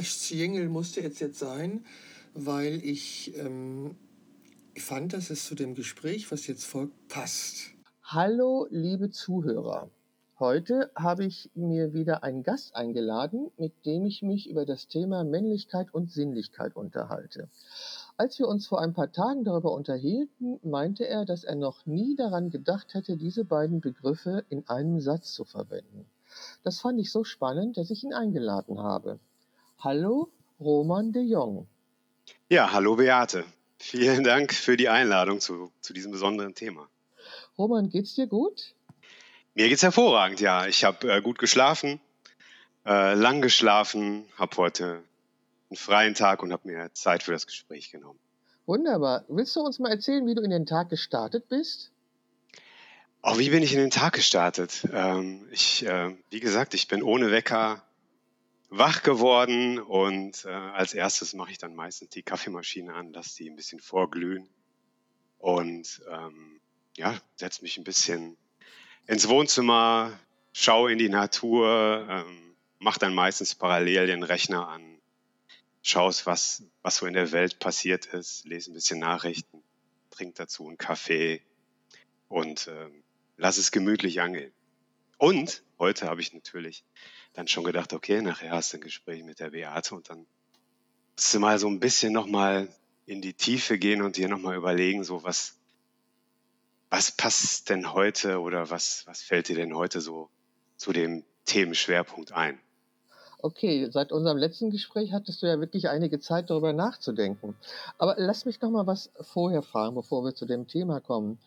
Jingle musste jetzt jetzt sein, weil ich ähm, fand, dass es zu dem Gespräch, was jetzt folgt, passt. Hallo, liebe Zuhörer. Heute habe ich mir wieder einen Gast eingeladen, mit dem ich mich über das Thema Männlichkeit und Sinnlichkeit unterhalte. Als wir uns vor ein paar Tagen darüber unterhielten, meinte er, dass er noch nie daran gedacht hätte, diese beiden Begriffe in einem Satz zu verwenden. Das fand ich so spannend, dass ich ihn eingeladen habe. Hallo, Roman de Jong. Ja, hallo Beate. Vielen Dank für die Einladung zu, zu diesem besonderen Thema. Roman, geht's dir gut? Mir geht's hervorragend, ja. Ich habe äh, gut geschlafen, äh, lang geschlafen, habe heute einen freien Tag und habe mir Zeit für das Gespräch genommen. Wunderbar. Willst du uns mal erzählen, wie du in den Tag gestartet bist? Oh, wie bin ich in den Tag gestartet? Ähm, ich, äh, wie gesagt, ich bin ohne Wecker wach geworden und äh, als erstes mache ich dann meistens die Kaffeemaschine an, dass die ein bisschen vorglühen und ähm, ja, setze mich ein bisschen ins Wohnzimmer, schaue in die Natur, ähm, mache dann meistens parallel den Rechner an, schaust, was, was so in der Welt passiert ist, lese ein bisschen Nachrichten, trink dazu einen Kaffee und ähm, lass es gemütlich angehen. Und heute habe ich natürlich dann schon gedacht, okay, nachher hast du ein Gespräch mit der Beate und dann musst du mal so ein bisschen nochmal in die Tiefe gehen und dir nochmal überlegen, so was, was passt denn heute oder was, was fällt dir denn heute so zu dem Themenschwerpunkt ein? Okay, seit unserem letzten Gespräch hattest du ja wirklich einige Zeit, darüber nachzudenken. Aber lass mich noch mal was vorher fragen, bevor wir zu dem Thema kommen.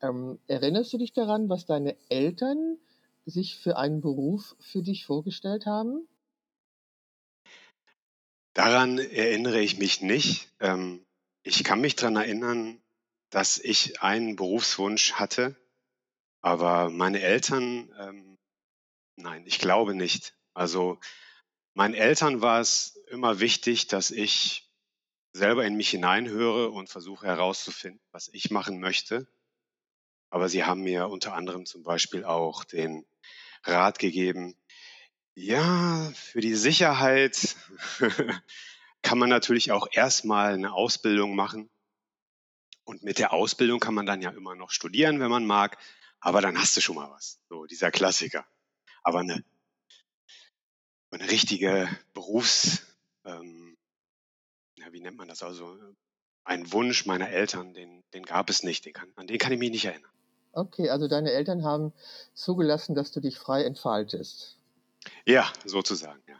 Ähm, erinnerst du dich daran, was deine Eltern sich für einen Beruf für dich vorgestellt haben? Daran erinnere ich mich nicht. Ähm, ich kann mich daran erinnern, dass ich einen Berufswunsch hatte, aber meine Eltern, ähm, nein, ich glaube nicht. Also Meinen Eltern war es immer wichtig, dass ich selber in mich hineinhöre und versuche herauszufinden, was ich machen möchte. Aber sie haben mir unter anderem zum Beispiel auch den Rat gegeben, ja, für die Sicherheit kann man natürlich auch erstmal eine Ausbildung machen. Und mit der Ausbildung kann man dann ja immer noch studieren, wenn man mag. Aber dann hast du schon mal was. So dieser Klassiker. Aber eine eine richtige Berufs, ähm, ja, wie nennt man das also, ein Wunsch meiner Eltern, den, den gab es nicht, den kann, an den kann ich mich nicht erinnern. Okay, also deine Eltern haben zugelassen, dass du dich frei entfaltest. Ja, sozusagen, ja.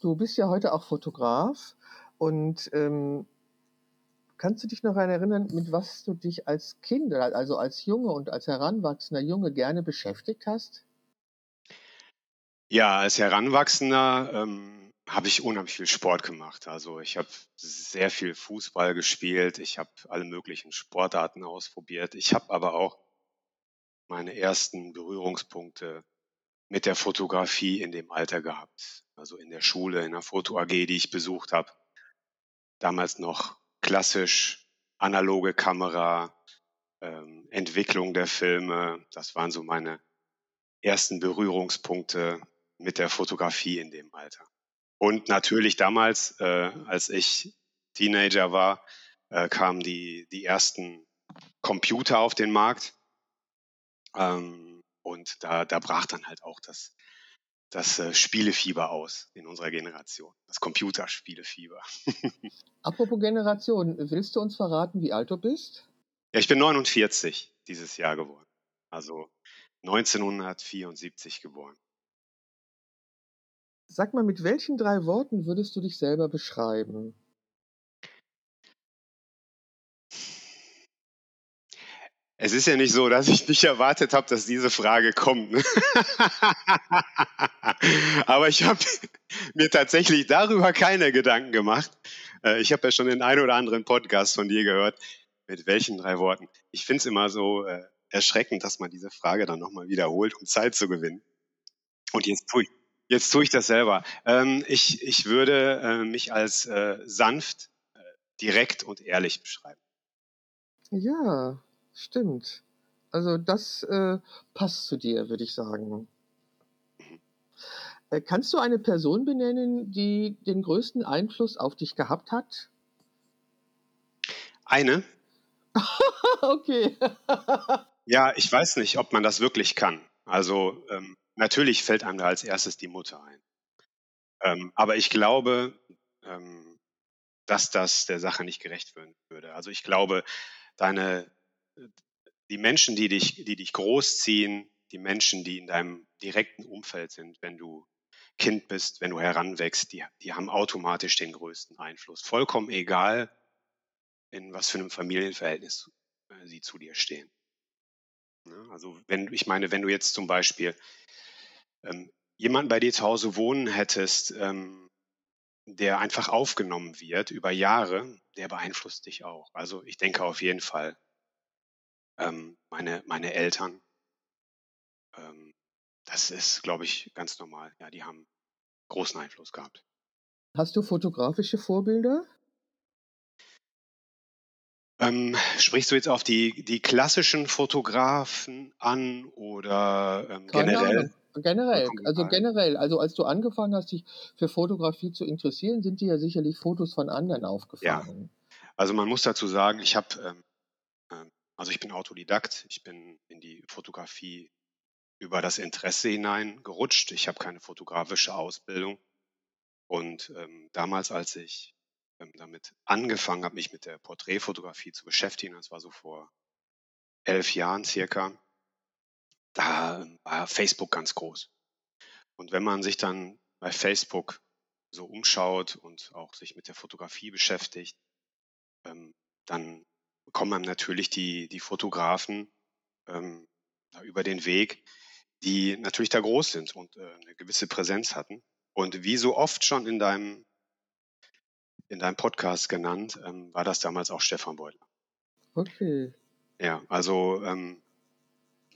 Du bist ja heute auch Fotograf und ähm, kannst du dich noch erinnern, mit was du dich als Kind, also als Junge und als heranwachsender Junge gerne beschäftigt hast? Ja, als Heranwachsender ähm, habe ich unheimlich viel Sport gemacht. Also ich habe sehr viel Fußball gespielt, ich habe alle möglichen Sportarten ausprobiert. Ich habe aber auch meine ersten Berührungspunkte mit der Fotografie in dem Alter gehabt. Also in der Schule, in der Foto AG, die ich besucht habe. Damals noch klassisch analoge Kamera, ähm, Entwicklung der Filme. Das waren so meine ersten Berührungspunkte mit der Fotografie in dem Alter. Und natürlich damals, äh, als ich Teenager war, äh, kamen die, die ersten Computer auf den Markt. Ähm, und da, da brach dann halt auch das, das äh, Spielefieber aus in unserer Generation. Das Computerspielefieber. Apropos Generation, willst du uns verraten, wie alt du bist? Ja, ich bin 49 dieses Jahr geworden. Also 1974 geboren. Sag mal, mit welchen drei Worten würdest du dich selber beschreiben? Es ist ja nicht so, dass ich nicht erwartet habe, dass diese Frage kommt. Ne? Aber ich habe mir tatsächlich darüber keine Gedanken gemacht. Äh, ich habe ja schon den einen oder anderen Podcast von dir gehört. Mit welchen drei Worten? Ich finde es immer so äh, erschreckend, dass man diese Frage dann nochmal wiederholt, um Zeit zu gewinnen. Und jetzt tue ich, Jetzt tue ich das selber. Ähm, ich, ich würde äh, mich als äh, sanft, äh, direkt und ehrlich beschreiben. Ja, stimmt. Also das äh, passt zu dir, würde ich sagen. Äh, kannst du eine Person benennen, die den größten Einfluss auf dich gehabt hat? Eine? okay. ja, ich weiß nicht, ob man das wirklich kann. Also ähm, natürlich fällt einem da als erstes die Mutter ein. Ähm, aber ich glaube, ähm, dass das der Sache nicht gerecht werden würde. Also ich glaube, deine, die Menschen, die dich, die dich großziehen, die Menschen, die in deinem direkten Umfeld sind, wenn du Kind bist, wenn du heranwächst, die, die haben automatisch den größten Einfluss. Vollkommen egal, in was für einem Familienverhältnis äh, sie zu dir stehen. Ne? Also wenn, ich meine, wenn du jetzt zum Beispiel ähm, jemanden bei dir zu Hause wohnen hättest, ähm, der einfach aufgenommen wird über Jahre, der beeinflusst dich auch. Also ich denke auf jeden Fall, ähm, meine, meine Eltern, ähm, das ist, glaube ich, ganz normal. Ja, die haben großen Einfluss gehabt. Hast du fotografische Vorbilder? Ähm, sprichst du jetzt auf die, die klassischen Fotografen an oder ähm, generell? Ahnung. Generell, also generell, also als du angefangen hast, dich für Fotografie zu interessieren, sind dir ja sicherlich Fotos von anderen aufgefallen. Ja. Also man muss dazu sagen, ich habe, ähm, ähm, also ich bin Autodidakt, ich bin in die Fotografie über das Interesse hineingerutscht. Ich habe keine fotografische Ausbildung. Und ähm, damals, als ich ähm, damit angefangen habe, mich mit der Porträtfotografie zu beschäftigen, das war so vor elf Jahren circa, da ähm, war Facebook ganz groß. Und wenn man sich dann bei Facebook so umschaut und auch sich mit der Fotografie beschäftigt, ähm, dann kommen einem natürlich die, die Fotografen ähm, über den Weg, die natürlich da groß sind und äh, eine gewisse Präsenz hatten. Und wie so oft schon in deinem, in deinem Podcast genannt, ähm, war das damals auch Stefan Beutler. Okay. Ja, also ähm,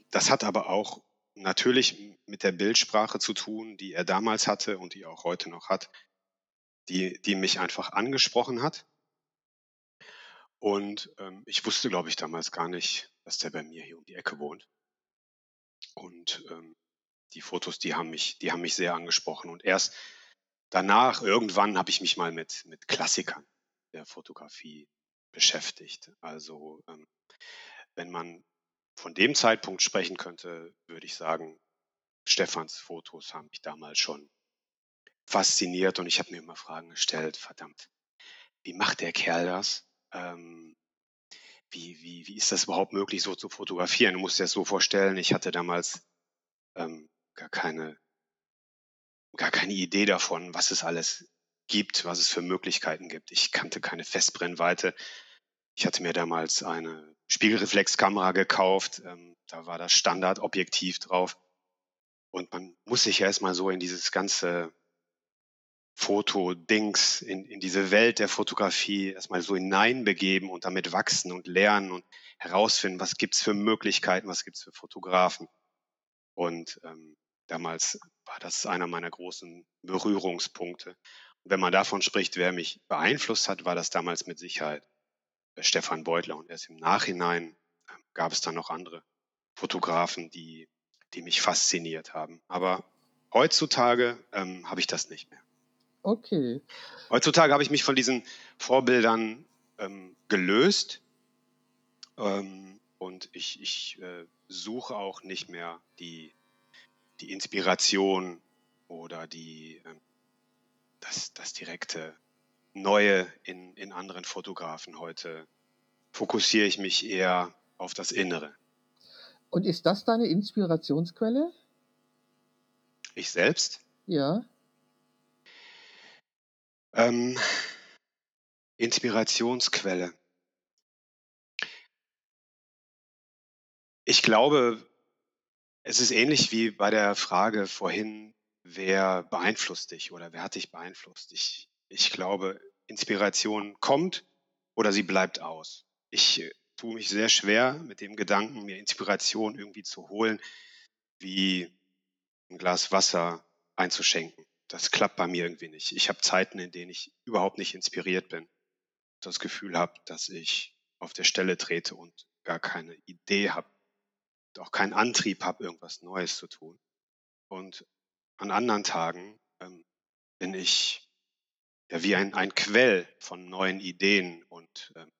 das hat aber auch natürlich mit der Bildsprache zu tun, die er damals hatte und die er auch heute noch hat, die, die mich einfach angesprochen hat. Und ähm, ich wusste, glaube ich, damals gar nicht, dass der bei mir hier um die Ecke wohnt. Und ähm, die Fotos, die haben mich, die haben mich sehr angesprochen. Und erst danach, irgendwann, habe ich mich mal mit, mit Klassikern der Fotografie beschäftigt. Also ähm, wenn man von dem Zeitpunkt sprechen könnte, würde ich sagen, Stefans Fotos haben mich damals schon fasziniert und ich habe mir immer Fragen gestellt, verdammt, wie macht der Kerl das? Ähm, wie, wie, wie ist das überhaupt möglich, so zu fotografieren? Du musst dir das so vorstellen, ich hatte damals ähm, gar keine, gar keine Idee davon, was es alles gibt, was es für Möglichkeiten gibt. Ich kannte keine Festbrennweite. Ich hatte mir damals eine Spiegelreflexkamera gekauft. Ähm, da war das Standardobjektiv drauf. Und man muss sich erstmal so in dieses ganze Foto-Dings, in, in diese Welt der Fotografie erstmal so hineinbegeben und damit wachsen und lernen und herausfinden, was gibt's für Möglichkeiten, was gibt's für Fotografen. Und ähm, damals war das einer meiner großen Berührungspunkte. Und wenn man davon spricht, wer mich beeinflusst hat, war das damals mit Sicherheit äh, Stefan Beutler. Und erst im Nachhinein äh, gab es dann noch andere Fotografen, die, die mich fasziniert haben. Aber heutzutage ähm, habe ich das nicht mehr. Okay. Heutzutage habe ich mich von diesen Vorbildern ähm, gelöst ähm, und ich, ich äh, suche auch nicht mehr die, die Inspiration oder die, äh, das, das direkte Neue in, in anderen Fotografen. Heute fokussiere ich mich eher auf das Innere. Und ist das deine Inspirationsquelle? Ich selbst? Ja. Ähm, Inspirationsquelle. Ich glaube, es ist ähnlich wie bei der Frage vorhin, wer beeinflusst dich oder wer hat dich beeinflusst? Ich, ich glaube, Inspiration kommt oder sie bleibt aus. Ich äh, tue mich sehr schwer mit dem Gedanken, mir Inspiration irgendwie zu holen, wie ein Glas Wasser einzuschenken das klappt bei mir irgendwie nicht. Ich habe Zeiten, in denen ich überhaupt nicht inspiriert bin. Das Gefühl habe, dass ich auf der Stelle trete und gar keine Idee habe, auch keinen Antrieb habe, irgendwas Neues zu tun. Und an anderen Tagen ähm, bin ich ja wie ein, ein Quell von neuen Ideen und ähm,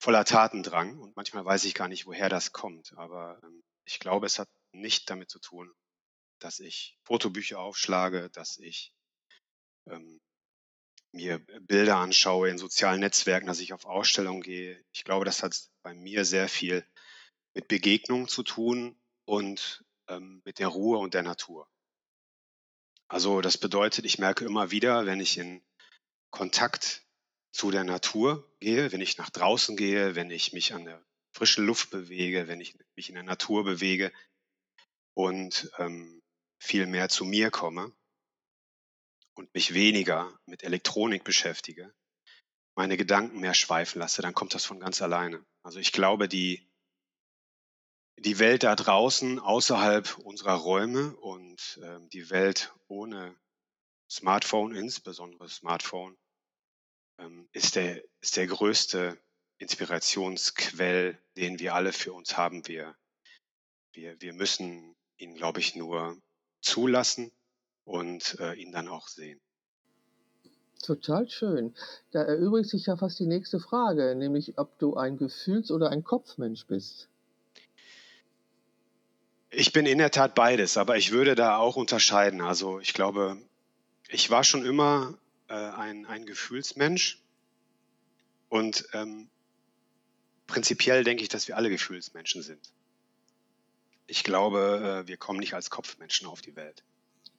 voller Tatendrang. Und manchmal weiß ich gar nicht, woher das kommt. Aber ähm, ich glaube, es hat nicht damit zu tun, dass ich Fotobücher aufschlage, dass ich ähm, mir Bilder anschaue in sozialen Netzwerken, dass ich auf Ausstellungen gehe. Ich glaube, das hat bei mir sehr viel mit Begegnungen zu tun und ähm, mit der Ruhe und der Natur. Also das bedeutet, ich merke immer wieder, wenn ich in Kontakt zu der Natur gehe, wenn ich nach draußen gehe, wenn ich mich an der frischen Luft bewege, wenn ich mich in der Natur bewege und ähm, viel mehr zu mir komme und mich weniger mit Elektronik beschäftige, meine Gedanken mehr schweifen lasse, dann kommt das von ganz alleine. Also ich glaube, die, die Welt da draußen, außerhalb unserer Räume und äh, die Welt ohne Smartphone, insbesondere Smartphone, ähm, ist, der, ist der größte Inspirationsquell, den wir alle für uns haben. Wir, wir, wir müssen ihn, glaube ich, nur zulassen und äh, ihn dann auch sehen. Total schön. Da erübrigt sich ja fast die nächste Frage, nämlich ob du ein Gefühls- oder ein Kopfmensch bist. Ich bin in der Tat beides, aber ich würde da auch unterscheiden. Also ich glaube, ich war schon immer äh, ein, ein Gefühlsmensch und ähm, prinzipiell denke ich, dass wir alle Gefühlsmenschen sind. Ich glaube, äh, wir kommen nicht als Kopfmenschen auf die Welt.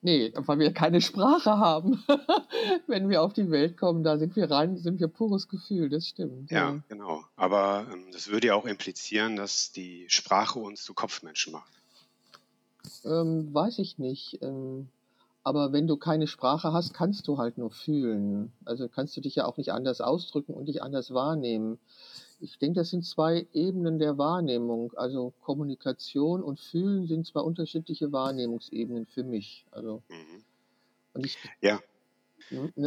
Nee, weil wir keine Sprache haben. Wenn wir auf die Welt kommen, da sind wir rein, sind wir pures Gefühl, das stimmt. Ja, ja. genau. Aber ähm, das würde ja auch implizieren, dass die Sprache uns zu Kopfmenschen macht. Ähm, weiß ich nicht. Ähm, aber wenn du keine Sprache hast, kannst du halt nur fühlen. Also kannst du dich ja auch nicht anders ausdrücken und dich anders wahrnehmen. Ich denke, das sind zwei Ebenen der Wahrnehmung. Also Kommunikation und Fühlen sind zwei unterschiedliche Wahrnehmungsebenen für mich. Also, Mhm. und ich, Ja,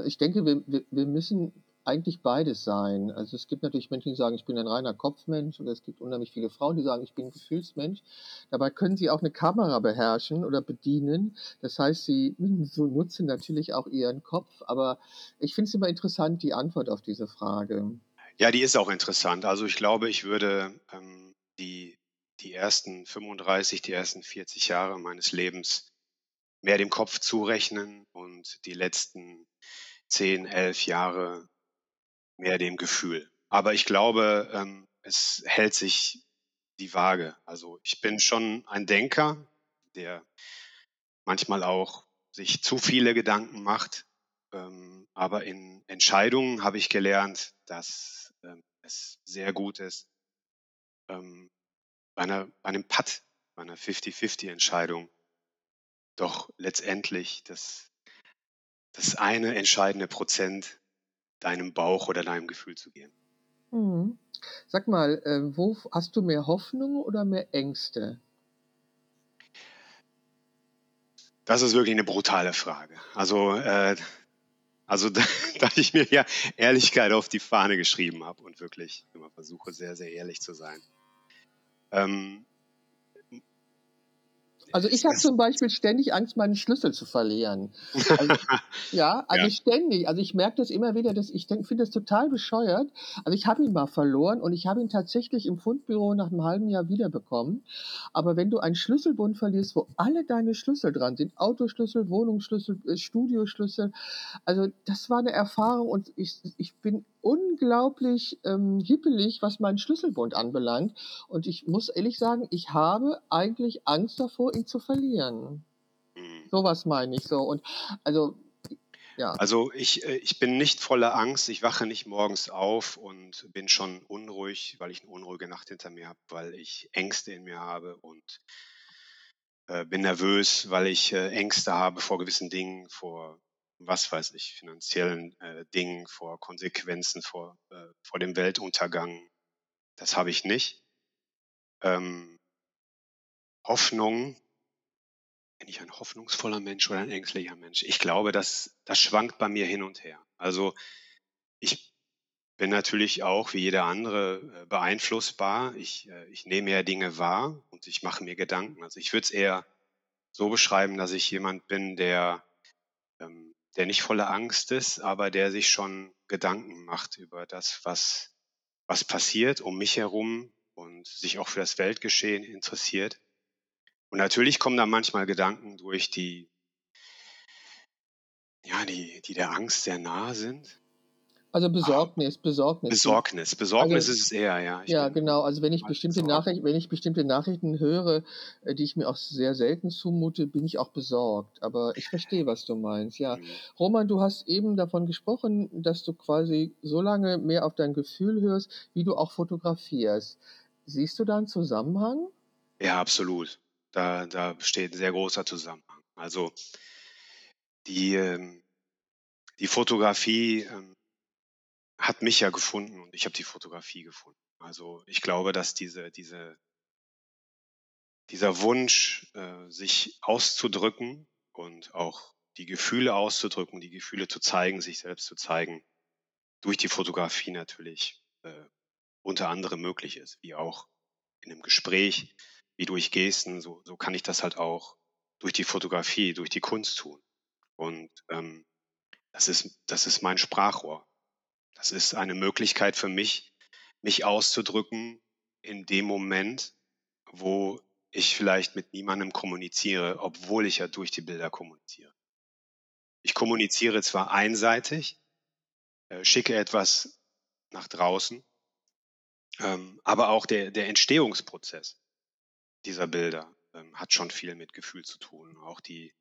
ich denke, wir, wir, wir müssen eigentlich beides sein. Also es gibt natürlich Menschen, die sagen, ich bin ein reiner Kopfmensch oder es gibt unheimlich viele Frauen, die sagen, ich bin ein Gefühlsmensch. Dabei können sie auch eine Kamera beherrschen oder bedienen. Das heißt, sie so nutzen natürlich auch ihren Kopf. Aber ich finde es immer interessant, die Antwort auf diese Frage. Ja, die ist auch interessant. Also ich glaube, ich würde ähm, die, die ersten 35, die ersten 40 Jahre meines Lebens mehr dem Kopf zurechnen und die letzten 10, 11 Jahre mehr dem Gefühl. Aber ich glaube, ähm, es hält sich die Waage. Also ich bin schon ein Denker, der manchmal auch sich zu viele Gedanken macht. Ähm, aber in Entscheidungen habe ich gelernt, dass ähm, es sehr gut ist, ähm, bei, einer, bei einem Putt, bei einer 50-50-Entscheidung, doch letztendlich das, das eine entscheidende Prozent deinem Bauch oder deinem Gefühl zu gehen. Mhm. Sag mal, äh, wo hast du mehr Hoffnung oder mehr Ängste? Das ist wirklich eine brutale Frage. Also, äh, also da, da ich mir ja Ehrlichkeit auf die Fahne geschrieben habe und wirklich immer versuche, sehr, sehr ehrlich zu sein. Ähm, Also ich habe zum Beispiel ständig Angst, meinen Schlüssel zu verlieren. Also, ja, also Ja. ständig. Also ich merke das immer wieder, dass ich finde das total bescheuert. Also ich habe ihn mal verloren und ich habe ihn tatsächlich im Fundbüro nach einem halben Jahr wiederbekommen. Aber wenn du einen Schlüsselbund verlierst, wo alle deine Schlüssel dran sind, Autoschlüssel, Wohnungsschlüssel, äh, Studioschlüssel, also das war eine Erfahrung und ich, ich bin unglaublich ähm, hippelig, was meinen Schlüsselbund anbelangt. Und ich muss ehrlich sagen, ich habe eigentlich Angst davor, ihn zu verlieren. Mhm. Sowas meine ich so. Und also, ja. Also ich, äh, ich bin nicht voller Angst. Ich wache nicht morgens auf und bin schon unruhig, weil ich eine unruhige Nacht hinter mir habe, weil ich Ängste in mir habe und äh, bin nervös, weil ich äh, Ängste habe vor gewissen Dingen, vor was weiß ich, finanziellen äh, Dingen, vor Konsequenzen, vor, äh, vor dem Weltuntergang. Das habe ich nicht. Ähm, Hoffnung, bin ich ein hoffnungsvoller Mensch oder ein ängstlicher Mensch? Ich glaube, das, das schwankt bei mir hin und her. Also ich bin natürlich auch wie jeder andere äh, beeinflussbar. Ich, äh, ich nehme ja Dinge wahr und ich mache mir Gedanken. Also ich würde es eher so beschreiben, dass ich jemand bin, der, ähm, der nicht voller Angst ist, aber der sich schon Gedanken macht über das, was, was passiert um mich herum und sich auch für das Weltgeschehen interessiert. Und natürlich kommen da manchmal Gedanken durch, die, ja, die, die der Angst sehr nahe sind. Also Besorgnis, Besorgnis. Besorgnis, Besorgnis also, ist es eher, ja. Ich ja, genau. Also wenn ich bestimmte Nachrichten, wenn ich bestimmte Nachrichten höre, äh, die ich mir auch sehr selten zumute, bin ich auch besorgt. Aber ich verstehe, was du meinst. Ja, mhm. Roman, du hast eben davon gesprochen, dass du quasi so lange mehr auf dein Gefühl hörst, wie du auch fotografierst. Siehst du da einen Zusammenhang? Ja, absolut. Da, da besteht ein sehr großer Zusammenhang. Also die, ähm, die Fotografie ähm, hat mich ja gefunden und ich habe die Fotografie gefunden. Also ich glaube, dass diese, diese, dieser Wunsch, äh, sich auszudrücken und auch die Gefühle auszudrücken, die Gefühle zu zeigen, sich selbst zu zeigen, durch die Fotografie natürlich äh, unter anderem möglich ist, wie auch in einem Gespräch, wie durch Gesten, so, so kann ich das halt auch durch die Fotografie, durch die Kunst tun. Und ähm, das ist, das ist mein Sprachrohr. Das ist eine Möglichkeit für mich, mich auszudrücken in dem Moment, wo ich vielleicht mit niemandem kommuniziere, obwohl ich ja durch die Bilder kommuniziere. Ich kommuniziere zwar einseitig, äh, schicke etwas nach draußen, ähm, aber auch der, der Entstehungsprozess dieser Bilder ähm, hat schon viel mit Gefühl zu tun. Auch die,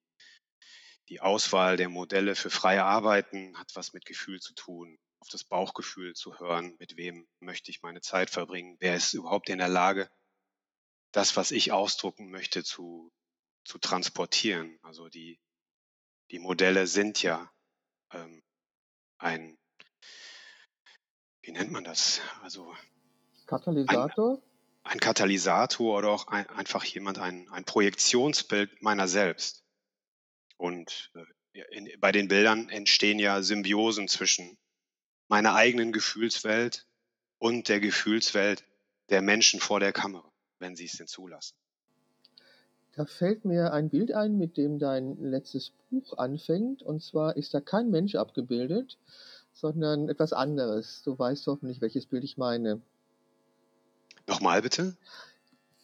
die Auswahl der Modelle für freie Arbeiten hat was mit Gefühl zu tun auf das Bauchgefühl zu hören, mit wem möchte ich meine Zeit verbringen, wer ist überhaupt in der Lage, das, was ich ausdrucken möchte, zu, zu transportieren. Also die, die Modelle sind ja ähm, ein, wie nennt man das? Also Katalysator? Ein, ein Katalysator oder auch ein, einfach jemand, ein, ein Projektionsbild meiner selbst. Und äh, in, bei den Bildern entstehen ja Symbiosen zwischen meiner eigenen Gefühlswelt und der Gefühlswelt der Menschen vor der Kamera, wenn sie es denn zulassen. Da fällt mir ein Bild ein, mit dem dein letztes Buch anfängt. Und zwar ist da kein Mensch abgebildet, sondern etwas anderes. Du weißt hoffentlich, welches Bild ich meine. Nochmal bitte?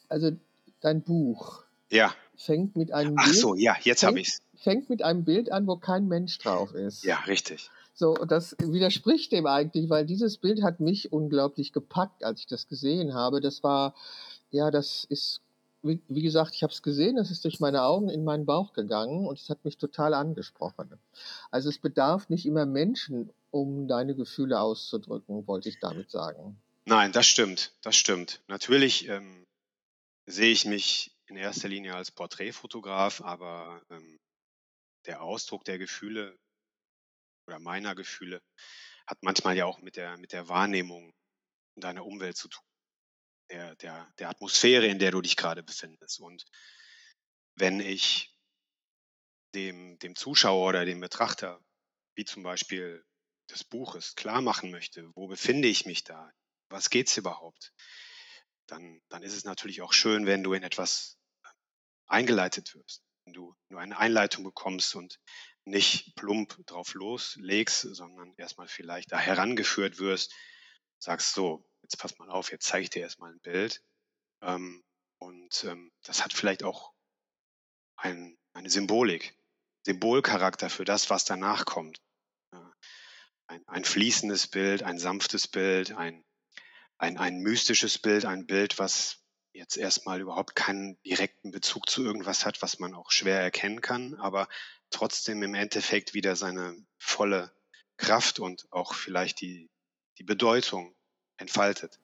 Also dein Buch ja. fängt mit einem Ach Bild. So, ja, jetzt habe ich. Fängt mit einem Bild an, wo kein Mensch drauf ist. Ja, richtig. So, das widerspricht dem eigentlich, weil dieses Bild hat mich unglaublich gepackt, als ich das gesehen habe. Das war, ja, das ist, wie, wie gesagt, ich habe es gesehen, das ist durch meine Augen in meinen Bauch gegangen und es hat mich total angesprochen. Also es bedarf nicht immer Menschen, um deine Gefühle auszudrücken, wollte ich damit sagen. Nein, das stimmt, das stimmt. Natürlich ähm, sehe ich mich in erster Linie als Porträtfotograf, aber ähm, der Ausdruck der Gefühle oder meiner Gefühle hat manchmal ja auch mit der, mit der Wahrnehmung deiner Umwelt zu tun. Der, der, der Atmosphäre, in der du dich gerade befindest. Und wenn ich dem, dem Zuschauer oder dem Betrachter, wie zum Beispiel des Buches, klar machen möchte, wo befinde ich mich da? Was geht's überhaupt? Dann, dann ist es natürlich auch schön, wenn du in etwas eingeleitet wirst, wenn du nur eine Einleitung bekommst und nicht plump drauf loslegst, sondern erstmal vielleicht da herangeführt wirst, sagst so, jetzt pass mal auf, jetzt zeige ich dir erstmal ein Bild. Ähm, und ähm, das hat vielleicht auch ein, eine Symbolik, Symbolcharakter für das, was danach kommt. ein, ein fließendes Bild, ein sanftes Bild, ein, ein, ein mystisches Bild, ein Bild, was jetzt erstmal überhaupt keinen direkten Bezug zu irgendwas hat, was man auch schwer erkennen kann, aber trotzdem im Endeffekt wieder seine volle Kraft und auch vielleicht die, die Bedeutung entfaltet.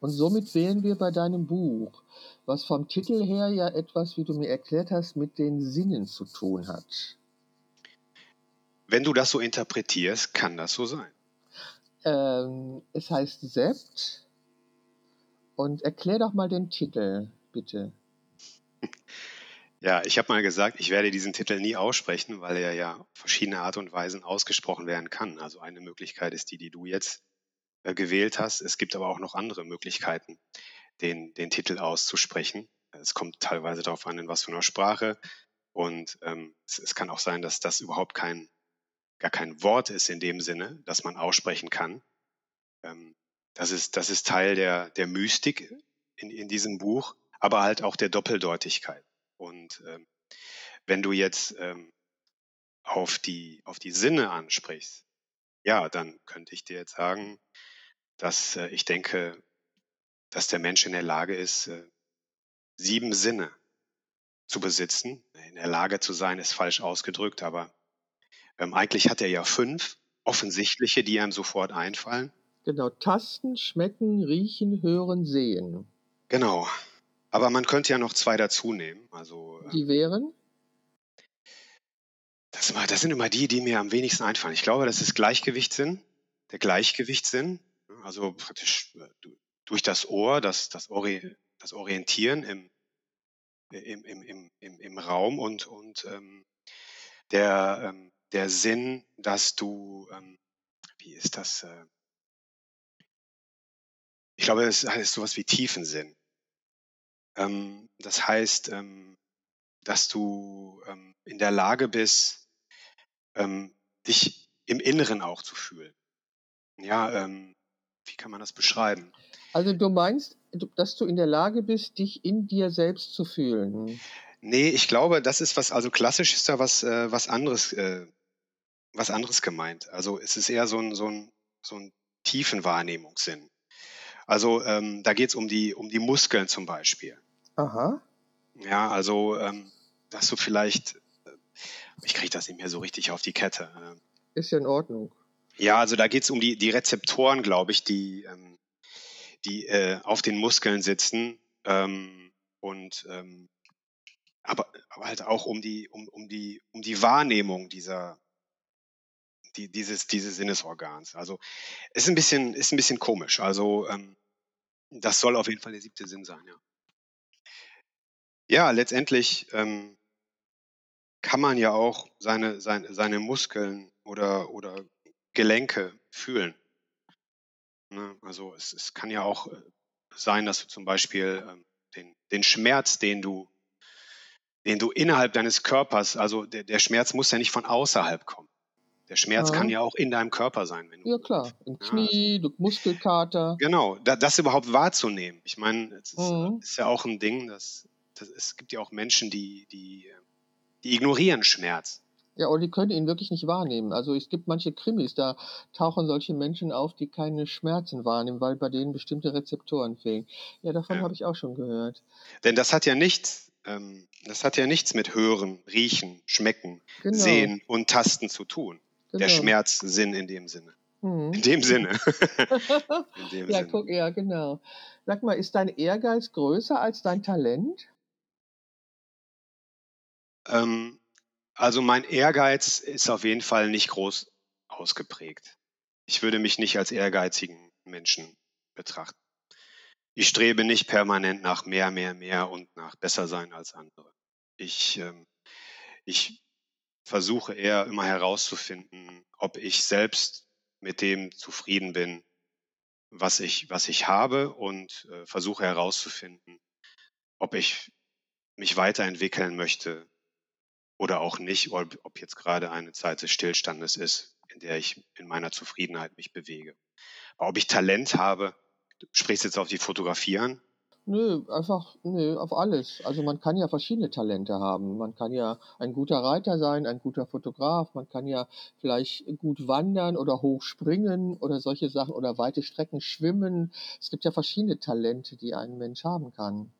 Und somit wären wir bei deinem Buch, was vom Titel her ja etwas, wie du mir erklärt hast, mit den Sinnen zu tun hat. Wenn du das so interpretierst, kann das so sein. Ähm, es heißt Sept. Und erklär doch mal den Titel, bitte. Ja, ich habe mal gesagt, ich werde diesen Titel nie aussprechen, weil er ja verschiedene Art und Weisen ausgesprochen werden kann. Also eine Möglichkeit ist die, die du jetzt äh, gewählt hast. Es gibt aber auch noch andere Möglichkeiten, den, den Titel auszusprechen. Es kommt teilweise darauf an, in was für einer Sprache. Und ähm, es, es, kann auch sein, dass das überhaupt kein, gar kein Wort ist in dem Sinne, das man aussprechen kann. Ähm, das, ist, das ist Teil der, der Mystik in, in diesem Buch, aber halt auch der Doppeldeutigkeit. Und ähm, wenn du jetzt ähm, auf, die, auf die Sinne ansprichst, ja, dann könnte ich dir jetzt sagen, dass äh, ich denke, dass der Mensch in der Lage ist, äh, sieben Sinne zu besitzen. In der Lage zu sein, ist falsch ausgedrückt, aber ähm, eigentlich hat er ja fünf offensichtliche, die einem sofort einfallen. Genau, tasten, schmecken, riechen, hören, sehen. Genau. Aber man könnte ja noch zwei dazu nehmen. Also, die ähm, wären? Das, das, sind immer die, die mir am wenigsten einfallen. Ich glaube, das ist Gleichgewichtssinn, der Gleichgewichtssinn. Also praktisch äh, durch das Ohr, das, das, Ori das Orientieren im, im, im, im, im Raum und, und ähm, der, ähm, der Sinn, dass du, ähm, wie ist das? Äh, ich glaube, es heißt sowas wie Tiefensinn. Ähm, das heißt, ähm, dass du ähm, in der Lage bist, ähm, dich im Inneren auch zu fühlen. Ja, ähm, wie kann man das beschreiben? Also du meinst, dass du in der Lage bist, dich in dir selbst zu fühlen? Nee, ich glaube, das ist was, also klassisch ist da was, äh, was anderes, äh, was anderes gemeint. Also es ist eher so ein, so ein, so ein tiefen Wahrnehmungssinn. Also ähm, da geht es um die, um die Muskeln zum Beispiel. Aha. Ja, also ähm, dass du vielleicht, äh, ich kriege das nicht mehr so richtig auf die Kette. Äh. Ist ja in Ordnung. Ja, also da geht es um die, die Rezeptoren, glaube ich, die, ähm, die äh, auf den Muskeln sitzen ähm, und ähm, aber, aber halt auch um die, um, um die, um die Wahrnehmung dieser, die, dieses, dieses Sinnesorgans. Also ist ein bisschen, ist ein bisschen komisch. Also ähm, das soll auf jeden Fall der siebte Sinn sein, ja. Ja, letztendlich ähm, kann man ja auch seine, seine, seine Muskeln oder, oder Gelenke fühlen. Ne? Also es, es kann ja auch äh, sein, dass du zum Beispiel ähm, den, den Schmerz, den du, den du innerhalb deines Körpers, also der, der Schmerz muss ja nicht von außerhalb kommen. Der Schmerz ja. kann ja auch in deinem Körper sein. Wenn du, ja klar, im Knie, ja, also, Muskelkater. Genau, da, das überhaupt wahrzunehmen. Ich meine, es ist, mhm. ist, ja auch ein Ding, dass, dass, es gibt ja auch Menschen, die, die, die ignorieren Schmerz. Ja, oder die können ihn wirklich nicht wahrnehmen. Also es gibt manche Krimis, da tauchen solche Menschen auf, die keine Schmerzen wahrnehmen, weil bei denen bestimmte Rezeptoren fehlen. Ja, davon ja. habe ich auch schon gehört. Denn das hat ja nichts, ähm, das hat ja nichts mit Hören, Riechen, Schmecken, genau. Sehen und Tasten zu tun. Genau. Der Schmerzsinn in dem Sinne. Mhm. In dem Sinne. in dem ja, Sinne. guck, ja, genau. Sag mal, ist dein Ehrgeiz größer als dein Talent? Ähm, also mein Ehrgeiz ist auf jeden Fall nicht groß ausgeprägt. Ich würde mich nicht als ehrgeizigen Menschen betrachten. Ich strebe nicht permanent nach mehr, mehr, mehr und nach besser sein als andere. Ich, ähm, ich versuche eher immer herauszufinden, ob ich selbst mit dem zufrieden bin, was ich, was ich habe und äh, versuche herauszufinden, ob ich mich weiterentwickeln möchte oder auch nicht, ob, ob jetzt gerade eine Zeit des Stillstandes ist, in der ich in meiner Zufriedenheit mich bewege. Aber ob ich Talent habe, du sprichst jetzt auf die Fotografie an? Nö, einfach, nö, auf alles. Also man kann ja verschiedene Talente haben. Man kann ja ein guter Reiter sein, ein guter Fotograf, man kann ja vielleicht gut wandern oder hoch springen oder solche Sachen oder weite Strecken schwimmen. Es gibt ja verschiedene Talente, die ein Mensch haben kann.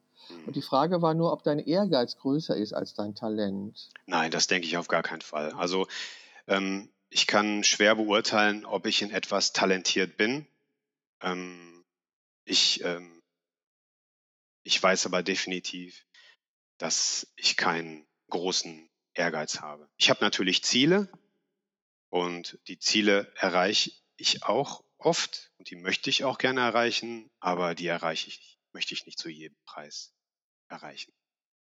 Und die Frage war nur, ob dein Ehrgeiz größer ist als dein Talent. Nein, das denke ich auf gar keinen Fall. Also ähm, ich kann schwer beurteilen, ob ich in etwas talentiert bin. Ähm, ich, ähm, ich weiß aber definitiv, dass ich keinen großen Ehrgeiz habe. Ich habe natürlich Ziele und die Ziele erreiche ich auch oft und die möchte ich auch gerne erreichen, aber die erreiche ich, möchte ich nicht zu jedem Preis erreichen.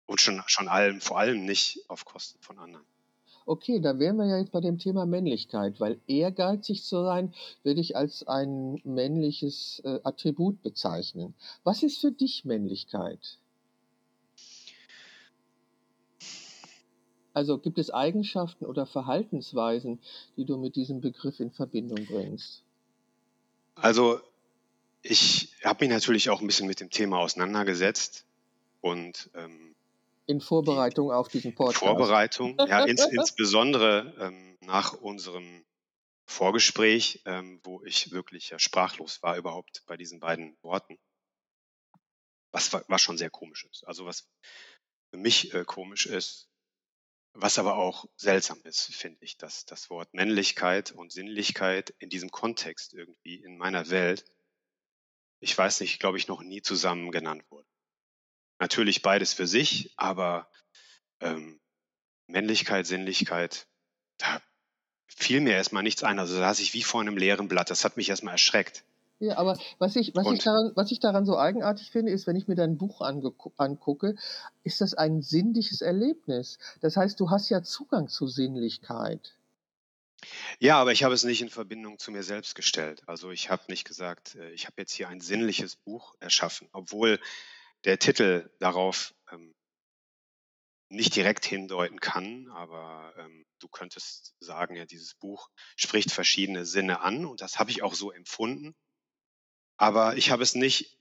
Und schon, schon allem, vor allem nicht auf Kosten von anderen. Okay, da wären wir ja jetzt bei dem Thema Männlichkeit, weil ehrgeizig zu sein, würde ich als ein männliches äh, Attribut bezeichnen. Was ist für dich Männlichkeit? Also gibt es Eigenschaften oder Verhaltensweisen, die du mit diesem Begriff in Verbindung bringst? Also ich habe mich natürlich auch ein bisschen mit dem Thema auseinandergesetzt und ähm, in Vorbereitung auf diesen Podcast. Vorbereitung, ja, ins, insbesondere ähm, nach unserem Vorgespräch, ähm, wo ich wirklich ja sprachlos war überhaupt bei diesen beiden Worten. Was, was schon sehr komisch ist. Also was für mich äh, komisch ist, was aber auch seltsam ist, finde ich, dass das Wort Männlichkeit und Sinnlichkeit in diesem Kontext irgendwie in meiner Welt, ich weiß nicht, glaube ich, noch nie zusammen genannt wurde. Natürlich beides für sich, aber ähm, Männlichkeit, Sinnlichkeit, da fiel mir erstmal nichts ein. Also saß ich wie vor einem leeren Blatt. Das hat mich erstmal erschreckt. Ja, aber was ich, was, ich daran, was ich daran so eigenartig finde, ist, wenn ich mir dein Buch angucke, ist das ein sinnliches Erlebnis. Das heißt, du hast ja Zugang zu Sinnlichkeit. Ja, aber ich habe es nicht in Verbindung zu mir selbst gestellt. Also ich habe nicht gesagt, äh, ich habe jetzt hier ein sinnliches Buch erschaffen, obwohl der Titel darauf ähm, nicht direkt hindeuten kann, aber ähm, du könntest sagen, ja, dieses Buch spricht verschiedene Sinne an und das habe ich auch so empfunden. Aber ich habe es nicht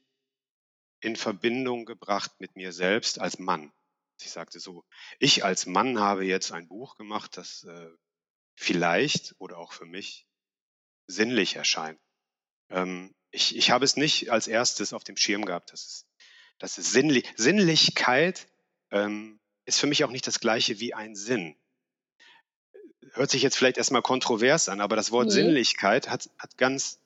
in Verbindung gebracht mit mir selbst als Mann. Ich sagte so, ich als Mann habe jetzt ein Buch gemacht, das äh, vielleicht oder auch für mich sinnlich erscheint. Ähm, ich, ich habe es nicht als erstes auf dem Schirm gehabt. Das ist, das ist Sinnli Sinnlichkeit ähm, ist für mich auch nicht das gleiche wie ein Sinn. Hört sich jetzt vielleicht erstmal kontrovers an, aber das Wort nee. Sinnlichkeit hat, hat ganz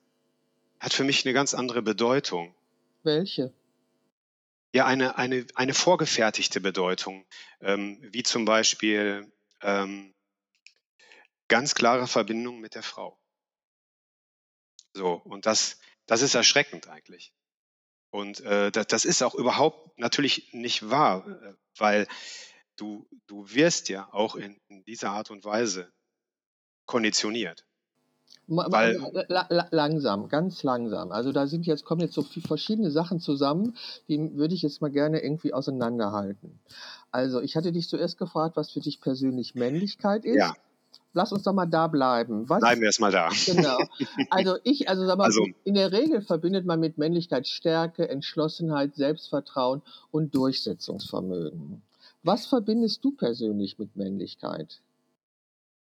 hat für mich eine ganz andere Bedeutung. Welche? Ja, eine, eine, eine vorgefertigte Bedeutung, ähm, wie zum Beispiel ähm, ganz klare Verbindung mit der Frau. So, und das, das ist erschreckend eigentlich. Und äh, das, das ist auch überhaupt natürlich nicht wahr, äh, weil du, du wirst ja auch in, in dieser Art und Weise konditioniert. Weil, langsam, ganz langsam. Also da sind jetzt, kommen jetzt so viele verschiedene Sachen zusammen, die würde ich jetzt mal gerne irgendwie auseinanderhalten. Also ich hatte dich zuerst gefragt, was für dich persönlich Männlichkeit ist. Ja. Lass uns doch mal da bleiben. Was, bleiben wir erstmal da. Genau. Also ich, also sag mal, also, in der Regel verbindet man mit Männlichkeit Stärke, Entschlossenheit, Selbstvertrauen und Durchsetzungsvermögen. Was verbindest du persönlich mit Männlichkeit?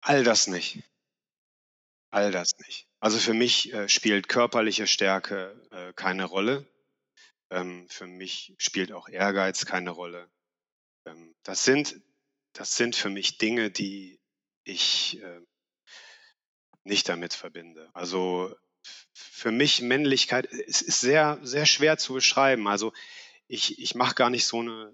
All das nicht. All das nicht. Also für mich äh, spielt körperliche Stärke äh, keine Rolle. Ähm, für mich spielt auch Ehrgeiz keine Rolle. Ähm, das sind, das sind für mich Dinge, die ich äh, nicht damit verbinde. Also für mich Männlichkeit ist, ist sehr, sehr schwer zu beschreiben. Also ich, ich mache gar nicht so eine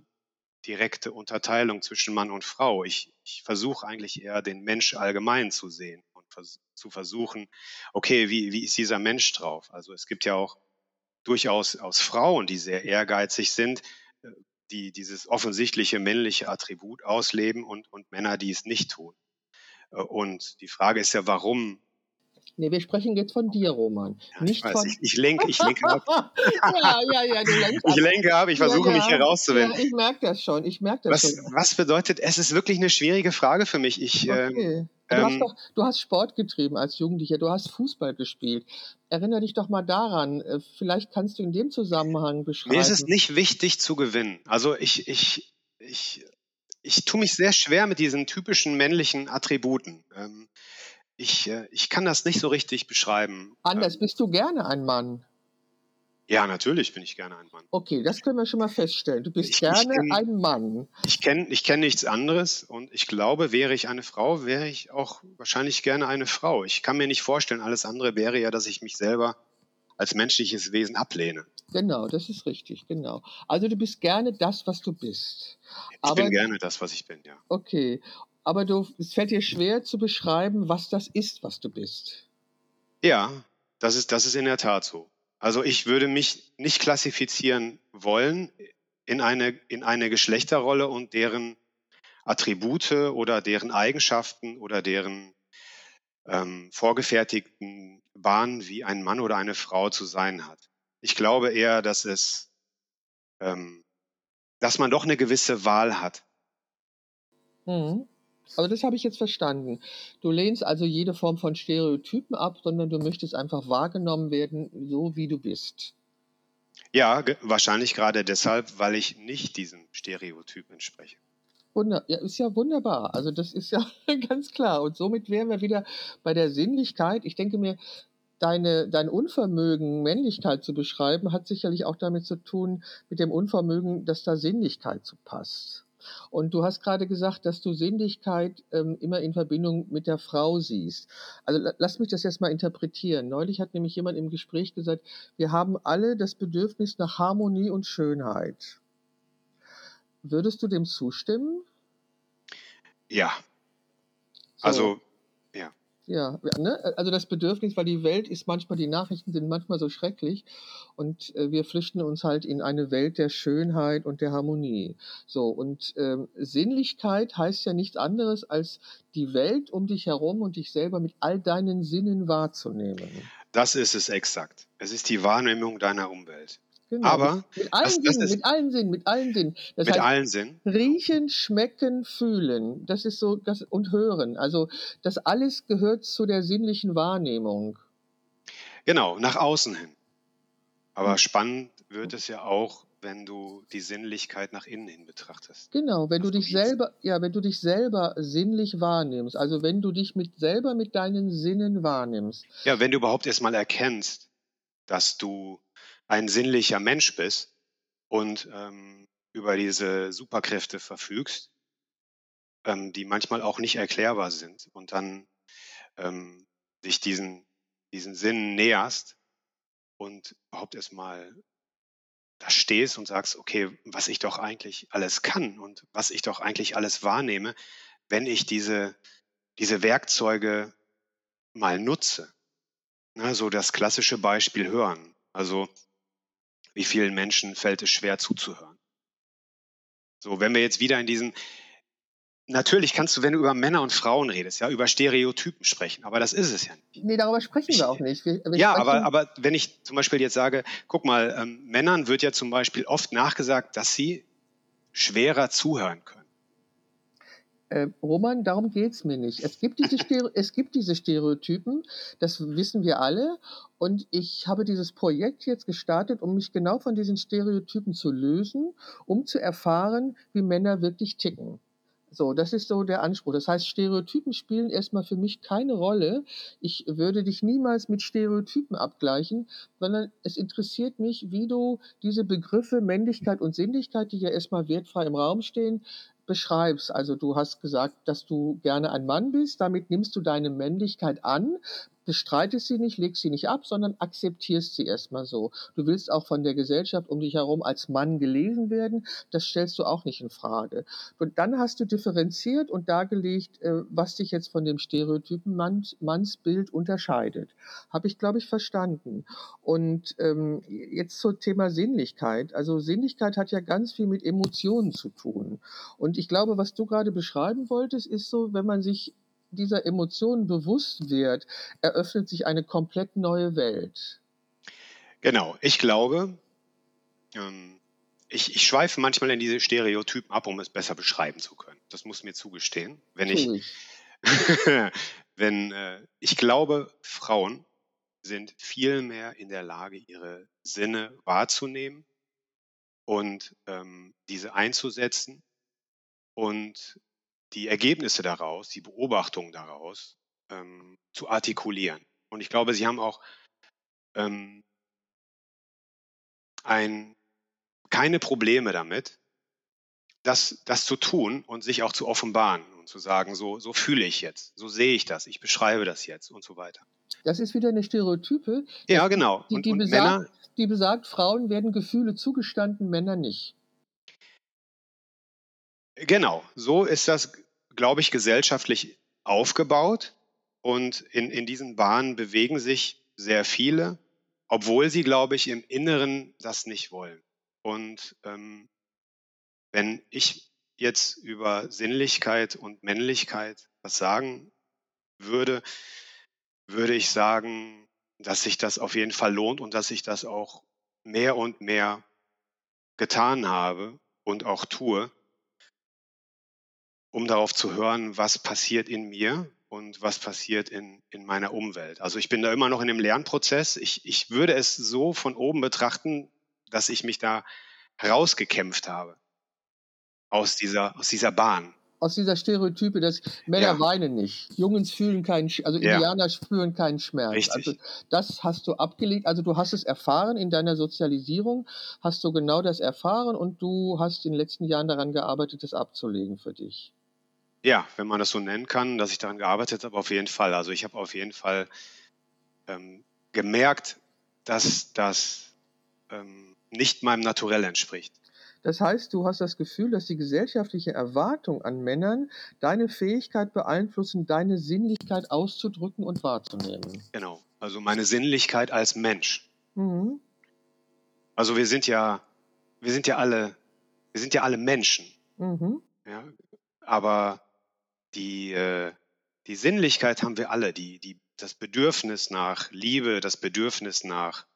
direkte Unterteilung zwischen Mann und Frau. Ich, ich versuche eigentlich eher den Mensch allgemein zu sehen vers zu versuchen, okay, wie, wie ist dieser Mensch drauf? Also es gibt ja auch durchaus aus Frauen, die sehr ehrgeizig sind, äh, die dieses offensichtliche männliche Attribut ausleben und, und Männer, die es nicht tun. Äh, und die Frage ist ja, warum Nee, wir sprechen jetzt von dir, Roman. Ja, nicht ich, weiß, von... ich, ich lenke, ich lenke ab. ja, ja, ja, du lenkst ab. Ich lenke ab, ich versuche ja, ja. mich herauszufinden. Ja, ich merke das schon, ich merke das was, schon. Was bedeutet, es ist wirklich eine schwierige Frage für mich. Ich, okay. ähm, Du, hast ähm. doch, du hast Sport getrieben als Jugendlicher, du hast Fußball gespielt. Erinnere dich doch mal daran. Äh, vielleicht kannst du in dem Zusammenhang beschreiben. Mir ist es nicht wichtig zu gewinnen. Also ich, ich, ich, ich tue mich sehr schwer mit diesen typischen männlichen Attributen. Ähm, ich, äh, ich kann das nicht so richtig beschreiben. Anders, ähm, bist du gerne ein Mann? Ja, natürlich bin ich gerne ein Mann. Okay, das können wir schon mal feststellen. Du bist ich, gerne ich kenn, ein Mann. Ich kenne ich kenn nichts anderes und ich glaube, wäre ich eine Frau, wäre ich auch wahrscheinlich gerne eine Frau. Ich kann mir nicht vorstellen, alles andere wäre ja, dass ich mich selber als menschliches Wesen ablehne. Genau, das ist richtig, genau. Also du bist gerne das, was du bist. Ich Aber, bin gerne das, was ich bin, ja. Okay, aber du, es fällt dir schwer zu beschreiben, was das ist, was du bist. Ja, das ist, das ist in der Tat so. Also ich würde mich nicht klassifizieren wollen in eine, in eine Geschlechterrolle und deren Attribute oder deren Eigenschaften oder deren ähm, vorgefertigten Bahnen, wie ein Mann oder eine Frau zu sein hat. Ich glaube eher, dass es, ähm, dass man doch eine gewisse Wahl hat. Mhm. Aber das habe ich jetzt verstanden. Du lehnst also jede Form von Stereotypen ab, sondern du möchtest einfach wahrgenommen werden, so wie du bist. Ja, wahrscheinlich gerade deshalb, weil ich nicht diesem Stereotyp entspreche. Wunder ja, ist ja wunderbar. Also das ist ja ganz klar. Und somit wären wir wieder bei der Sinnlichkeit. Ich denke mir, deine, dein Unvermögen, Männlichkeit zu beschreiben, hat sicherlich auch damit zu tun, mit dem Unvermögen, dass da Sinnlichkeit zu passt. Und du hast gerade gesagt, dass du Sinnlichkeit ähm, immer in Verbindung mit der Frau siehst. Also lass mich das jetzt mal interpretieren. Neulich hat nämlich jemand im Gespräch gesagt, wir haben alle das Bedürfnis nach Harmonie und Schönheit. Würdest du dem zustimmen? Ja. So. Also ja, ne? also das Bedürfnis, weil die Welt ist manchmal, die Nachrichten sind manchmal so schrecklich und äh, wir flüchten uns halt in eine Welt der Schönheit und der Harmonie. So, und ähm, Sinnlichkeit heißt ja nichts anderes, als die Welt um dich herum und dich selber mit all deinen Sinnen wahrzunehmen. Das ist es exakt. Es ist die Wahrnehmung deiner Umwelt. Genau, Aber mit, allen das, das Sinnen, mit allen Sinnen, mit allen Sinnen. Das mit heißt, allen Sinnen. Riechen, schmecken, fühlen. Das ist so, das, und hören. Also das alles gehört zu der sinnlichen Wahrnehmung. Genau, nach außen hin. Aber hm. spannend wird es ja auch, wenn du die Sinnlichkeit nach innen hin betrachtest. Genau, wenn du dich selber, ja, wenn du dich selber sinnlich wahrnimmst, also wenn du dich mit selber mit deinen Sinnen wahrnimmst. Ja, wenn du überhaupt erstmal erkennst, dass du ein sinnlicher Mensch bist und ähm, über diese Superkräfte verfügst, ähm, die manchmal auch nicht erklärbar sind und dann ähm, dich diesen, diesen Sinn näherst und überhaupt erstmal da stehst und sagst, okay, was ich doch eigentlich alles kann und was ich doch eigentlich alles wahrnehme, wenn ich diese, diese Werkzeuge mal nutze. Na, so das klassische Beispiel hören. Also wie vielen Menschen fällt es schwer zuzuhören. So, wenn wir jetzt wieder in diesen, natürlich kannst du, wenn du über Männer und Frauen redest, ja, über Stereotypen sprechen, aber das ist es ja nicht. Nee, darüber sprechen wir auch nicht. Wir, wir ja, aber, aber wenn ich zum Beispiel jetzt sage, guck mal, ähm, Männern wird ja zum Beispiel oft nachgesagt, dass sie schwerer zuhören können. Äh, Roman, darum geht es mir nicht. Es gibt, diese es gibt diese Stereotypen, das wissen wir alle. Und ich habe dieses Projekt jetzt gestartet, um mich genau von diesen Stereotypen zu lösen, um zu erfahren, wie Männer wirklich ticken. So, das ist so der Anspruch. Das heißt, Stereotypen spielen erstmal für mich keine Rolle. Ich würde dich niemals mit Stereotypen abgleichen, sondern es interessiert mich, wie du diese Begriffe Männlichkeit und Sinnlichkeit, die ja erstmal wertfrei im Raum stehen, beschreibst. Also du hast gesagt, dass du gerne ein Mann bist, damit nimmst du deine Männlichkeit an, bestreitest sie nicht, legst sie nicht ab, sondern akzeptierst sie erstmal so. Du willst auch von der Gesellschaft um dich herum als Mann gelesen werden, das stellst du auch nicht in Frage. Und dann hast du differenziert und dargelegt, äh, was dich jetzt von dem Stereotypen Mannsbild unterscheidet. Habe ich, glaube ich, verstanden. Und ähm, jetzt zum Thema Sinnlichkeit. Also Sinnlichkeit hat ja ganz viel mit Emotionen zu tun. Und ich glaube, was du gerade beschreiben wolltest, ist so, wenn man sich dieser Emotionen bewusst wird, eröffnet sich eine komplett neue Welt. Genau, ich glaube, ähm, ich, ich schweife manchmal in diese Stereotypen ab, um es besser beschreiben zu können. Das muss mir zugestehen. Wenn ich, wenn äh, ich glaube, Frauen sind viel mehr in der Lage, ihre Sinne wahrzunehmen und ähm, diese einzusetzen und die Ergebnisse daraus, die Beobachtungen daraus ähm, zu artikulieren. Und ich glaube, Sie haben auch ähm, ein, keine Probleme damit, das, das zu tun und sich auch zu offenbaren und zu sagen, so, so fühle ich jetzt, so sehe ich das, ich beschreibe das jetzt und so weiter. Das ist wieder eine Stereotype. Ja, genau. Die, die, und, besagt, Männer, die besagt, Frauen werden Gefühle zugestanden, Männer nicht. Genau, so ist das glaube ich, gesellschaftlich aufgebaut und in, in diesen Bahnen bewegen sich sehr viele, obwohl sie, glaube ich, im Inneren das nicht wollen. Und ähm, wenn ich jetzt über Sinnlichkeit und Männlichkeit was sagen würde, würde ich sagen, dass sich das auf jeden Fall lohnt und dass ich das auch mehr und mehr getan habe und auch tue. Um darauf zu hören, was passiert in mir und was passiert in, in meiner Umwelt. Also ich bin da immer noch in dem Lernprozess. Ich, ich würde es so von oben betrachten, dass ich mich da herausgekämpft habe aus dieser, aus dieser Bahn aus dieser Stereotype, dass Männer ja. weinen nicht, Jungs fühlen keinen, also Indianer ja. spüren keinen Schmerz. Richtig. Also das hast du abgelegt, also du hast es erfahren in deiner Sozialisierung, hast du genau das erfahren und du hast in den letzten Jahren daran gearbeitet, das abzulegen für dich. Ja, wenn man das so nennen kann, dass ich daran gearbeitet habe, auf jeden Fall. Also ich habe auf jeden Fall ähm, gemerkt, dass das ähm, nicht meinem Naturell entspricht. Das heißt, du hast das Gefühl, dass die gesellschaftliche Erwartung an Männern deine Fähigkeit beeinflussen, deine Sinnlichkeit auszudrücken und wahrzunehmen. Genau, also meine Sinnlichkeit als Mensch. Mhm. Also wir sind ja, wir sind ja alle, wir sind ja alle Menschen. Mhm. Ja, aber die, äh, die Sinnlichkeit haben wir alle, die, die, das Bedürfnis nach Liebe, das Bedürfnis nach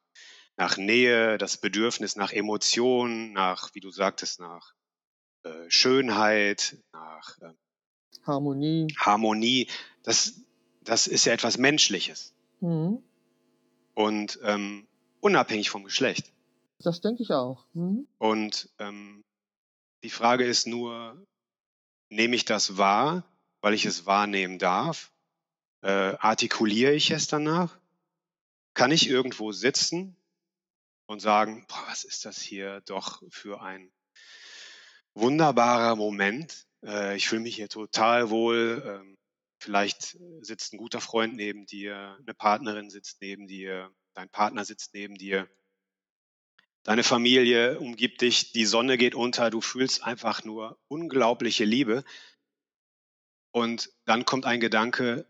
nach Nähe, das Bedürfnis nach Emotionen, nach, wie du sagtest, nach äh, Schönheit, nach äh, Harmonie. Harmonie, das, das ist ja etwas Menschliches. Mhm. Und ähm, unabhängig vom Geschlecht. Das denke ich auch. Mhm. Und ähm, die Frage ist nur, nehme ich das wahr, weil ich es wahrnehmen darf? Äh, artikuliere ich es danach? Kann ich irgendwo sitzen und sagen, boah, was ist das hier doch für ein wunderbarer Moment. Äh, ich fühle mich hier total wohl. Ähm, vielleicht sitzt ein guter Freund neben dir, eine Partnerin sitzt neben dir, dein Partner sitzt neben dir. Deine Familie umgibt dich, die Sonne geht unter, du fühlst einfach nur unglaubliche Liebe. Und dann kommt ein Gedanke,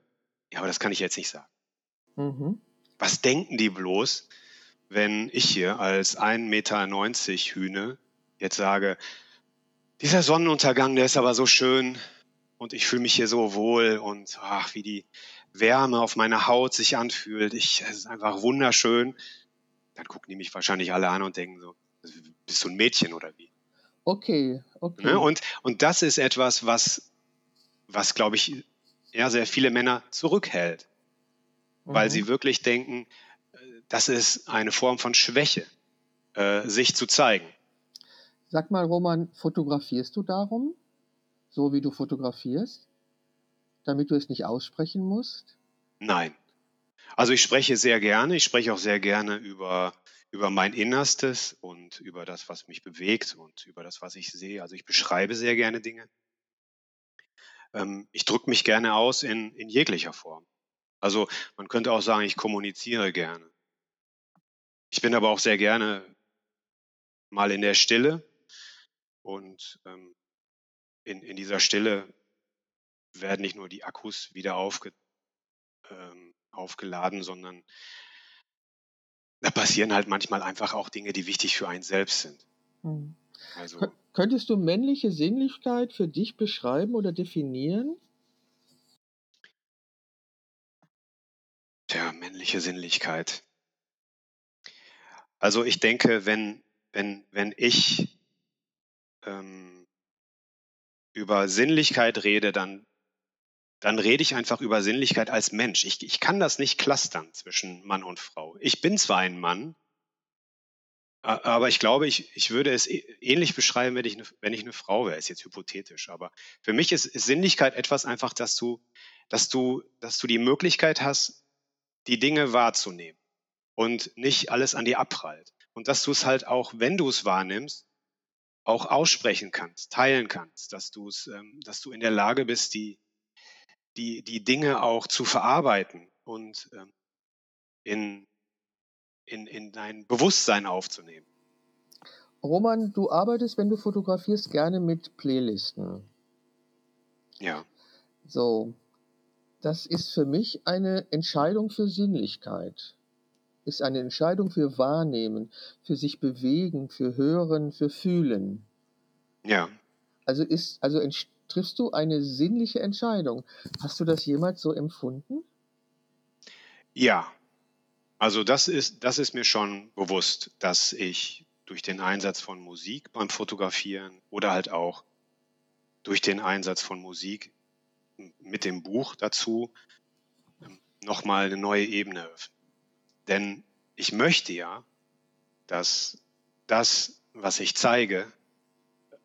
ja, aber das kann ich jetzt nicht sagen. Mhm. Was denken die bloß, wenn ich hier als 1,90 Meter Hühne jetzt sage, dieser Sonnenuntergang, der ist aber so schön und ich fühle mich hier so wohl und ach, wie die Wärme auf meiner Haut sich anfühlt. Ich, es ist einfach wunderschön. Dann gucken die mich wahrscheinlich alle an und denken so, bist du ein Mädchen oder wie? Okay, okay. Ne? Und, und das ist etwas, was, was glaube ich, ja, sehr viele Männer zurückhält, mhm. weil sie wirklich denken, das ist eine Form von Schwäche, äh, sich zu zeigen. Sag mal, Roman, fotografierst du darum, so wie du fotografierst, damit du es nicht aussprechen musst? Nein. Also ich spreche sehr gerne, ich spreche auch sehr gerne über, über mein Innerstes und über das, was mich bewegt und über das, was ich sehe. Also ich beschreibe sehr gerne Dinge. Ähm, ich drücke mich gerne aus in, in jeglicher Form. Also man könnte auch sagen, ich kommuniziere gerne. Ich bin aber auch sehr gerne mal in der Stille und ähm, in, in dieser Stille werden nicht nur die Akkus wieder aufge, ähm, aufgeladen, sondern da passieren halt manchmal einfach auch Dinge, die wichtig für einen selbst sind. Hm. Also, Könntest du männliche Sinnlichkeit für dich beschreiben oder definieren? Tja, männliche Sinnlichkeit. Also ich denke, wenn, wenn, wenn ich ähm, über Sinnlichkeit rede, dann, dann rede ich einfach über Sinnlichkeit als Mensch. Ich, ich kann das nicht clustern zwischen Mann und Frau. Ich bin zwar ein Mann, aber ich glaube, ich, ich würde es ähnlich beschreiben, wenn ich, eine, wenn ich eine Frau wäre. Ist jetzt hypothetisch. Aber für mich ist, ist Sinnlichkeit etwas einfach, dass du, dass, du, dass du die Möglichkeit hast, die Dinge wahrzunehmen und nicht alles an dir abprallt. Und dass du es halt auch, wenn du es wahrnimmst, auch aussprechen kannst, teilen kannst, dass du es, ähm, dass du in der Lage bist, die, die, die Dinge auch zu verarbeiten und ähm, in, in, in dein Bewusstsein aufzunehmen. Roman, du arbeitest, wenn du fotografierst, gerne mit Playlisten. Ja. So, das ist für mich eine Entscheidung für Sinnlichkeit ist eine Entscheidung für Wahrnehmen, für sich bewegen, für Hören, für Fühlen. Ja. Also ist, also triffst du eine sinnliche Entscheidung. Hast du das jemals so empfunden? Ja. Also das ist, das ist mir schon bewusst, dass ich durch den Einsatz von Musik beim Fotografieren oder halt auch durch den Einsatz von Musik mit dem Buch dazu ähm, nochmal eine neue Ebene öffnen. Denn ich möchte ja, dass das, was ich zeige,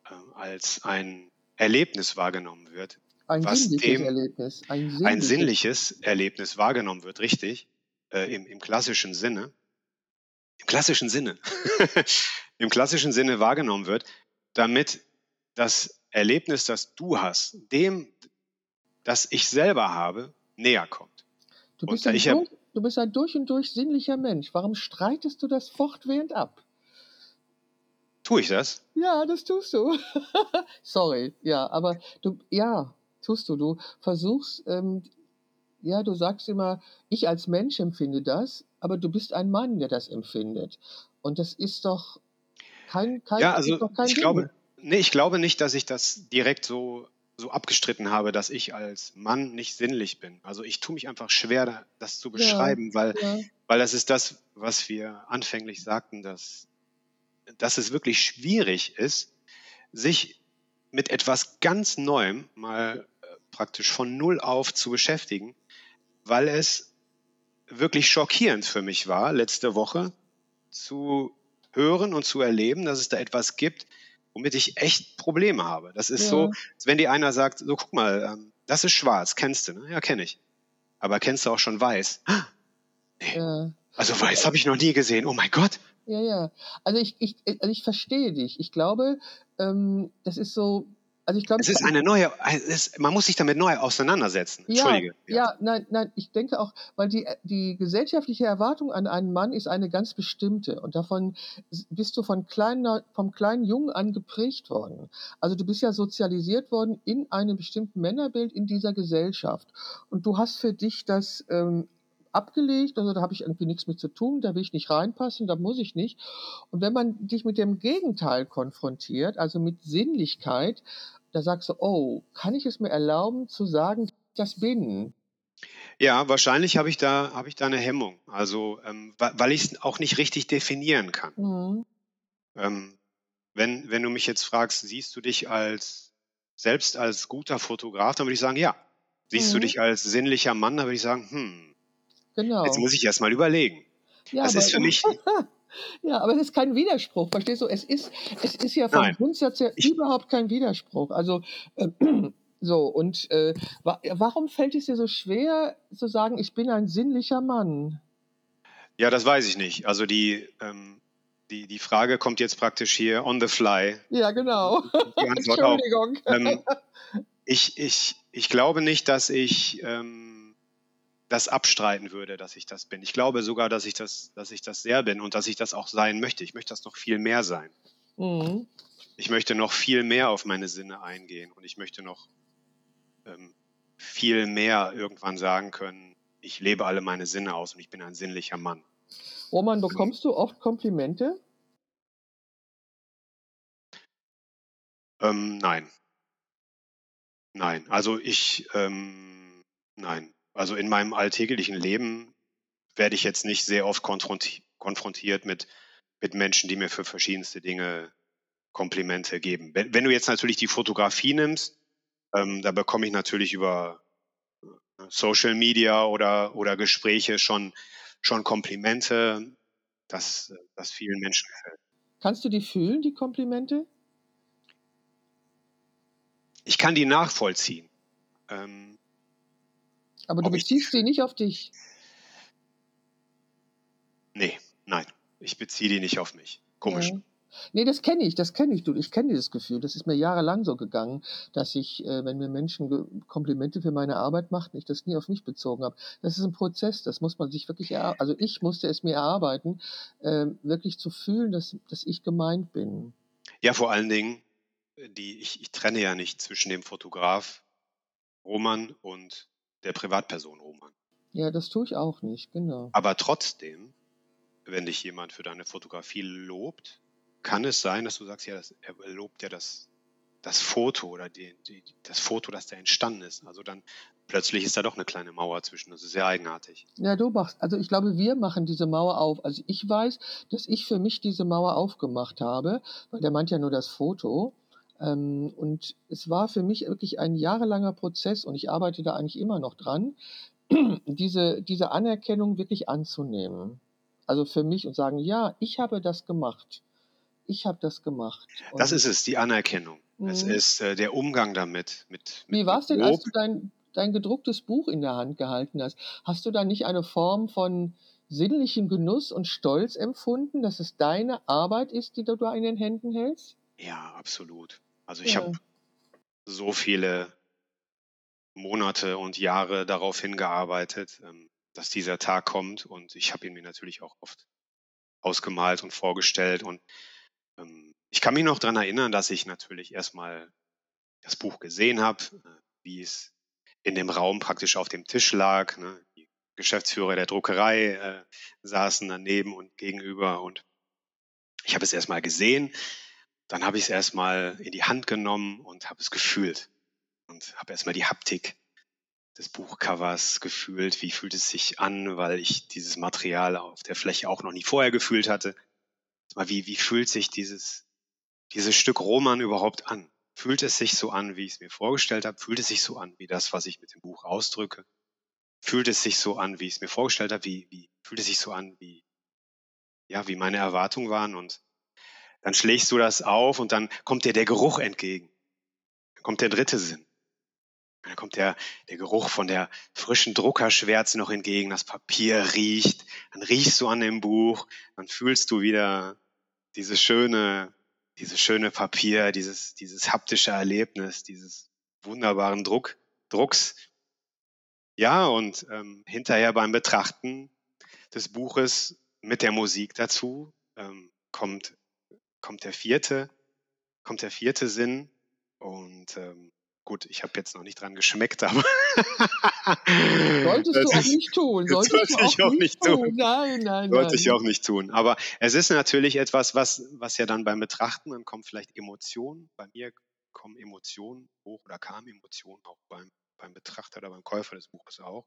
äh, als ein Erlebnis wahrgenommen wird. Ein was sinnliches dem, Erlebnis. Ein sinnliches. ein sinnliches Erlebnis wahrgenommen wird, richtig, äh, im, im klassischen Sinne. Im klassischen Sinne. Im klassischen Sinne wahrgenommen wird, damit das Erlebnis, das du hast, dem, das ich selber habe, näher kommt. Du bist, ein, durch, du bist ein durch und durch sinnlicher Mensch. Warum streitest du das fortwährend ab? Tue ich das? Ja, das tust du. Sorry, ja, aber du, ja, tust du. Du versuchst, ähm, ja, du sagst immer, ich als Mensch empfinde das, aber du bist ein Mann, der das empfindet. Und das ist doch kein, kein, ja, also kein ich Ding. glaube, nee, ich glaube nicht, dass ich das direkt so so abgestritten habe, dass ich als Mann nicht sinnlich bin. Also ich tue mich einfach schwer, das zu beschreiben, ja, weil, ja. weil das ist das, was wir anfänglich sagten, dass, dass es wirklich schwierig ist, sich mit etwas ganz Neuem mal äh, praktisch von Null auf zu beschäftigen, weil es wirklich schockierend für mich war, letzte Woche zu hören und zu erleben, dass es da etwas gibt, womit ich echt Probleme habe. Das ist ja. so, wenn dir einer sagt, so guck mal, ähm, das ist schwarz, kennst du, ne? Ja, kenne ich. Aber kennst du auch schon weiß? Nee. Ja. Also weiß habe ich noch nie gesehen. Oh mein Gott. Ja, ja. Also ich, ich, also ich verstehe dich. Ich glaube, ähm, das ist so, also ich glaube, es ist eine neue, es, man muss sich damit neu auseinandersetzen. Entschuldige. Ja, ja, nein, nein, ich denke auch, weil die, die gesellschaftliche Erwartung an einen Mann ist eine ganz bestimmte und davon bist du von kleiner, vom kleinen Jungen an geprägt worden. Also du bist ja sozialisiert worden in einem bestimmten Männerbild in dieser Gesellschaft und du hast für dich das ähm, abgelegt, also da habe ich irgendwie nichts mit zu tun, da will ich nicht reinpassen, da muss ich nicht. Und wenn man dich mit dem Gegenteil konfrontiert, also mit Sinnlichkeit, da sagst du, oh, kann ich es mir erlauben zu sagen, das bin? Ja, wahrscheinlich habe ich da habe ich da eine Hemmung. Also ähm, weil ich es auch nicht richtig definieren kann. Mhm. Ähm, wenn, wenn du mich jetzt fragst, siehst du dich als selbst als guter Fotograf, dann würde ich sagen, ja. Siehst mhm. du dich als sinnlicher Mann, dann würde ich sagen, hm, Genau. Jetzt muss ich erst mal überlegen. Ja, das ist für mich. ja, aber es ist kein Widerspruch, verstehst du? Es ist, es ist ja vom Nein. Grundsatz her ich, überhaupt kein Widerspruch. Also, äh, so, und äh, wa warum fällt es dir so schwer zu sagen, ich bin ein sinnlicher Mann? Ja, das weiß ich nicht. Also die, ähm, die, die Frage kommt jetzt praktisch hier on the fly. Ja, genau. Entschuldigung. Ähm, ich, ich, ich glaube nicht, dass ich ähm, das abstreiten würde, dass ich das bin. Ich glaube sogar, dass ich das, dass ich das sehr bin und dass ich das auch sein möchte. Ich möchte das noch viel mehr sein. Mhm. Ich möchte noch viel mehr auf meine Sinne eingehen und ich möchte noch ähm, viel mehr irgendwann sagen können, ich lebe alle meine Sinne aus und ich bin ein sinnlicher Mann. Roman, bekommst du oft Komplimente? Ähm, nein. Nein, also ich, ähm, nein. Also in meinem alltäglichen Leben werde ich jetzt nicht sehr oft konfrontiert mit, mit Menschen, die mir für verschiedenste Dinge Komplimente geben. Wenn, wenn du jetzt natürlich die Fotografie nimmst, ähm, da bekomme ich natürlich über äh, Social Media oder, oder Gespräche schon, schon Komplimente, das, das vielen Menschen gefällt. Kannst du die fühlen, die Komplimente? Ich kann die nachvollziehen. Ähm, aber du beziehst sie nicht auf dich. Nee, nein. Ich beziehe die nicht auf mich. Komisch. Ja. Nee, das kenne ich, das kenne ich, du. Ich kenne dieses Gefühl. Das ist mir jahrelang so gegangen, dass ich, äh, wenn mir Menschen Komplimente für meine Arbeit machten, ich das nie auf mich bezogen habe. Das ist ein Prozess, das muss man sich wirklich erarbeiten. Also ich musste es mir erarbeiten, äh, wirklich zu fühlen, dass, dass ich gemeint bin. Ja, vor allen Dingen, äh, die, ich, ich trenne ja nicht zwischen dem Fotograf Roman und der Privatperson Roman. Ja, das tue ich auch nicht, genau. Aber trotzdem, wenn dich jemand für deine Fotografie lobt, kann es sein, dass du sagst, ja, das, er lobt ja das, das Foto oder die, die, das Foto, das da entstanden ist. Also dann plötzlich ist da doch eine kleine Mauer zwischen. Das ist sehr eigenartig. Ja, du machst, also ich glaube, wir machen diese Mauer auf. Also ich weiß, dass ich für mich diese Mauer aufgemacht habe, weil der meint ja nur das Foto. Ähm, und es war für mich wirklich ein jahrelanger Prozess und ich arbeite da eigentlich immer noch dran, diese, diese Anerkennung wirklich anzunehmen. Also für mich und sagen, ja, ich habe das gemacht. Ich habe das gemacht. Und das ist es, die Anerkennung. Es mhm. ist äh, der Umgang damit. Mit, mit Wie war es denn, als du dein, dein gedrucktes Buch in der Hand gehalten hast? Hast du da nicht eine Form von sinnlichem Genuss und Stolz empfunden, dass es deine Arbeit ist, die du da in den Händen hältst? Ja, absolut. Also ich ja. habe so viele Monate und Jahre darauf hingearbeitet, ähm, dass dieser Tag kommt und ich habe ihn mir natürlich auch oft ausgemalt und vorgestellt und ähm, ich kann mich noch daran erinnern, dass ich natürlich erstmal das Buch gesehen habe, äh, wie es in dem Raum praktisch auf dem Tisch lag. Ne? Die Geschäftsführer der Druckerei äh, saßen daneben und gegenüber und ich habe es erstmal gesehen dann habe ich es erstmal in die Hand genommen und habe es gefühlt und habe erstmal die Haptik des Buchcovers gefühlt. Wie fühlt es sich an, weil ich dieses Material auf der Fläche auch noch nie vorher gefühlt hatte. Wie, wie fühlt sich dieses, dieses Stück Roman überhaupt an? Fühlt es sich so an, wie ich es mir vorgestellt habe? Fühlt es sich so an, wie das, was ich mit dem Buch ausdrücke? Fühlt es sich so an, wie ich es mir vorgestellt habe? Wie, wie fühlt es sich so an, wie, ja, wie meine Erwartungen waren? Und dann schlägst du das auf und dann kommt dir der Geruch entgegen. Dann kommt der dritte Sinn. Dann kommt der, der Geruch von der frischen Druckerschwärze noch entgegen, das Papier riecht, dann riechst du an dem Buch, dann fühlst du wieder dieses schöne, dieses schöne Papier, dieses, dieses haptische Erlebnis, dieses wunderbaren Druck, Drucks. Ja, und ähm, hinterher beim Betrachten des Buches mit der Musik dazu ähm, kommt kommt der vierte, kommt der vierte Sinn. Und ähm, gut, ich habe jetzt noch nicht dran geschmeckt, aber. Solltest du auch nicht tun. Solltest sollte du ich auch nicht tun. tun. Nein, nein, Sollte nein. ich auch nicht tun. Aber es ist natürlich etwas, was, was ja dann beim Betrachten, dann kommen vielleicht Emotionen. Bei mir kommen Emotionen hoch oder kamen Emotionen auch beim, beim Betrachter oder beim Käufer des Buches auch.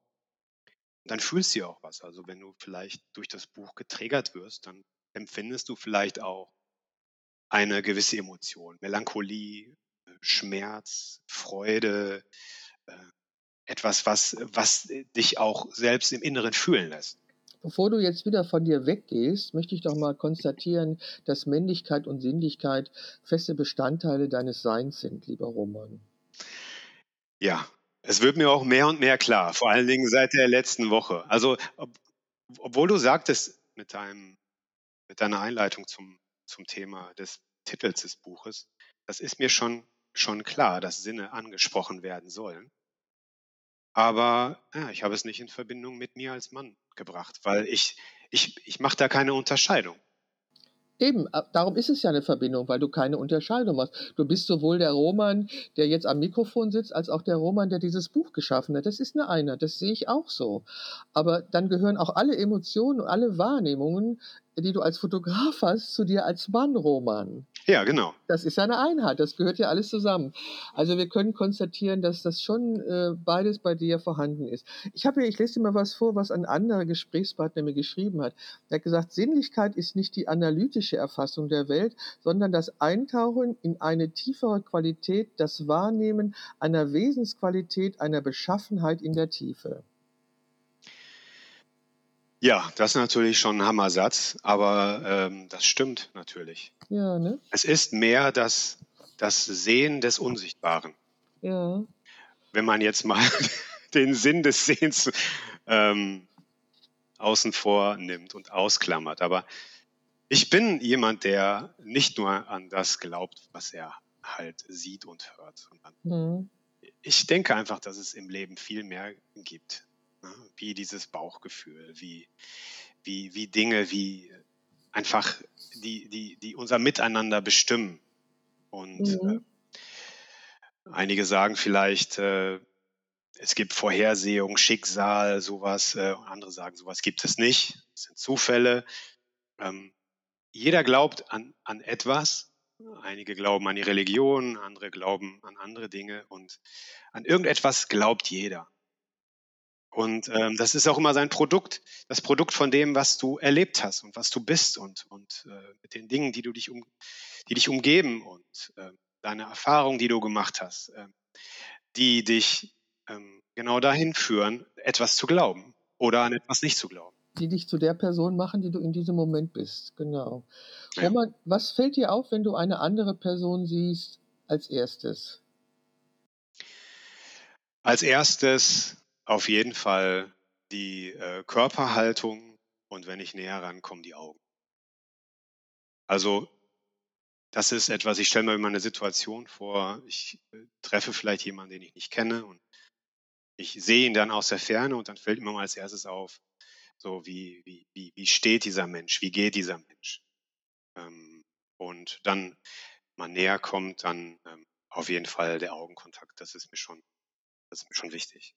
Und dann fühlst du ja auch was. Also wenn du vielleicht durch das Buch getriggert wirst, dann empfindest du vielleicht auch eine gewisse Emotion, Melancholie, Schmerz, Freude, äh, etwas, was, was dich auch selbst im Inneren fühlen lässt. Bevor du jetzt wieder von dir weggehst, möchte ich doch mal konstatieren, dass Männlichkeit und Sinnlichkeit feste Bestandteile deines Seins sind, lieber Roman. Ja, es wird mir auch mehr und mehr klar, vor allen Dingen seit der letzten Woche. Also, ob, obwohl du sagtest mit, deinem, mit deiner Einleitung zum zum Thema des Titels des Buches. Das ist mir schon, schon klar, dass Sinne angesprochen werden sollen. Aber ja, ich habe es nicht in Verbindung mit mir als Mann gebracht, weil ich, ich, ich mache da keine Unterscheidung. Eben, darum ist es ja eine Verbindung, weil du keine Unterscheidung machst. Du bist sowohl der Roman, der jetzt am Mikrofon sitzt, als auch der Roman, der dieses Buch geschaffen hat. Das ist eine Einheit, das sehe ich auch so. Aber dann gehören auch alle Emotionen und alle Wahrnehmungen die du als Fotograf hast, zu dir als Mann, Roman. Ja, genau. Das ist ja eine Einheit, das gehört ja alles zusammen. Also wir können konstatieren, dass das schon äh, beides bei dir vorhanden ist. Ich habe hier, ich lese dir mal was vor, was ein anderer Gesprächspartner mir geschrieben hat. Er hat gesagt, Sinnlichkeit ist nicht die analytische Erfassung der Welt, sondern das Eintauchen in eine tiefere Qualität, das Wahrnehmen einer Wesensqualität, einer Beschaffenheit in der Tiefe. Ja, das ist natürlich schon ein Hammersatz, aber ähm, das stimmt natürlich. Ja, ne? Es ist mehr das, das Sehen des Unsichtbaren. Ja. Wenn man jetzt mal den Sinn des Sehens ähm, außen vor nimmt und ausklammert. Aber ich bin jemand, der nicht nur an das glaubt, was er halt sieht und hört. Mhm. Ich denke einfach, dass es im Leben viel mehr gibt? Wie dieses Bauchgefühl, wie, wie, wie Dinge, wie einfach, die, die, die unser Miteinander bestimmen. Und mhm. äh, einige sagen vielleicht, äh, es gibt Vorhersehung, Schicksal, sowas. Äh, andere sagen, sowas gibt es nicht. Es sind Zufälle. Ähm, jeder glaubt an, an etwas. Einige glauben an die Religion, andere glauben an andere Dinge. Und an irgendetwas glaubt jeder. Und ähm, das ist auch immer sein Produkt, das Produkt von dem, was du erlebt hast und was du bist und, und äh, mit den Dingen, die, du dich, um, die dich umgeben. Und äh, deine Erfahrungen, die du gemacht hast, ähm, die dich ähm, genau dahin führen, etwas zu glauben oder an etwas nicht zu glauben. Die dich zu der Person machen, die du in diesem Moment bist. Genau. Ja. Roman, was fällt dir auf, wenn du eine andere Person siehst als erstes? Als erstes auf jeden Fall die äh, Körperhaltung und wenn ich näher rankomme, die Augen. Also das ist etwas, ich stelle mir immer eine Situation vor, ich äh, treffe vielleicht jemanden, den ich nicht kenne und ich sehe ihn dann aus der Ferne und dann fällt mir mal als erstes auf, so wie, wie, wie, wie steht dieser Mensch, wie geht dieser Mensch. Ähm, und dann man näher kommt, dann ähm, auf jeden Fall der Augenkontakt, das ist mir schon, das ist mir schon wichtig.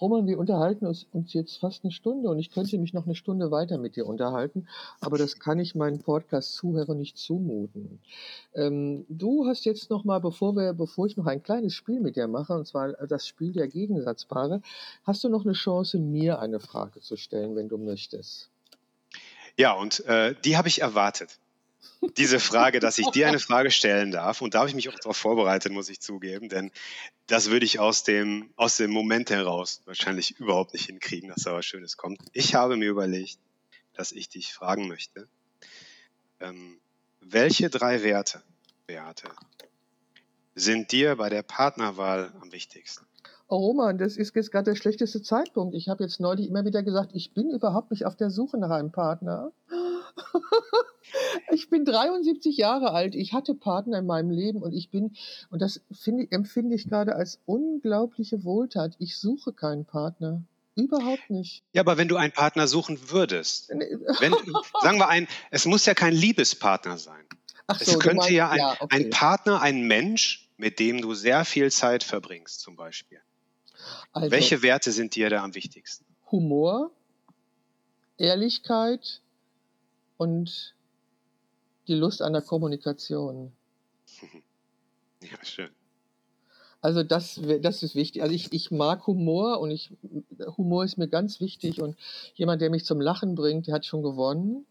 Roman, wir unterhalten uns, uns jetzt fast eine Stunde und ich könnte mich noch eine Stunde weiter mit dir unterhalten, aber das kann ich meinen Podcast-Zuhörern nicht zumuten. Ähm, du hast jetzt noch mal, bevor, wir, bevor ich noch ein kleines Spiel mit dir mache, und zwar das Spiel der Gegensatzpaare, hast du noch eine Chance, mir eine Frage zu stellen, wenn du möchtest. Ja, und äh, die habe ich erwartet diese Frage, dass ich dir eine Frage stellen darf. Und da habe ich mich auch darauf vorbereitet, muss ich zugeben, denn das würde ich aus dem, aus dem Moment heraus wahrscheinlich überhaupt nicht hinkriegen, dass da was Schönes kommt. Ich habe mir überlegt, dass ich dich fragen möchte, ähm, welche drei Werte, Beate, sind dir bei der Partnerwahl am wichtigsten? Oh Roman, das ist jetzt gerade der schlechteste Zeitpunkt. Ich habe jetzt neulich immer wieder gesagt, ich bin überhaupt nicht auf der Suche nach einem Partner. ich bin 73 Jahre alt. Ich hatte Partner in meinem Leben und ich bin, und das finde, empfinde ich gerade als unglaubliche Wohltat. Ich suche keinen Partner. Überhaupt nicht. Ja, aber wenn du einen Partner suchen würdest, wenn, sagen wir ein, es muss ja kein Liebespartner sein. Ach so, es könnte meinst, ja, ein, ja okay. ein, Partner, ein Mensch, mit dem du sehr viel Zeit verbringst, zum Beispiel. Also, Welche Werte sind dir da am wichtigsten? Humor, Ehrlichkeit, und die Lust an der Kommunikation. Ja, schön. Also das, das ist wichtig. Also ich, ich mag Humor und ich, Humor ist mir ganz wichtig und jemand, der mich zum Lachen bringt, der hat schon gewonnen.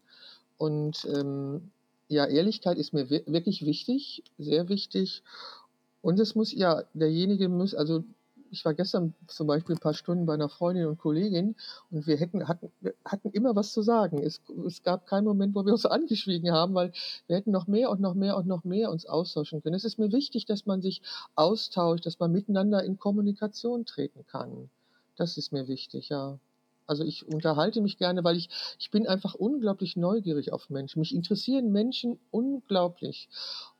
Und ähm, ja, Ehrlichkeit ist mir wirklich wichtig, sehr wichtig. Und es muss ja, derjenige muss, also ich war gestern zum Beispiel ein paar Stunden bei einer Freundin und Kollegin und wir hätten, hatten, hatten immer was zu sagen. Es, es gab keinen Moment, wo wir uns angeschwiegen haben, weil wir hätten noch mehr und noch mehr und noch mehr uns austauschen können. Es ist mir wichtig, dass man sich austauscht, dass man miteinander in Kommunikation treten kann. Das ist mir wichtig, ja. Also ich unterhalte mich gerne, weil ich, ich bin einfach unglaublich neugierig auf Menschen. Mich interessieren Menschen unglaublich.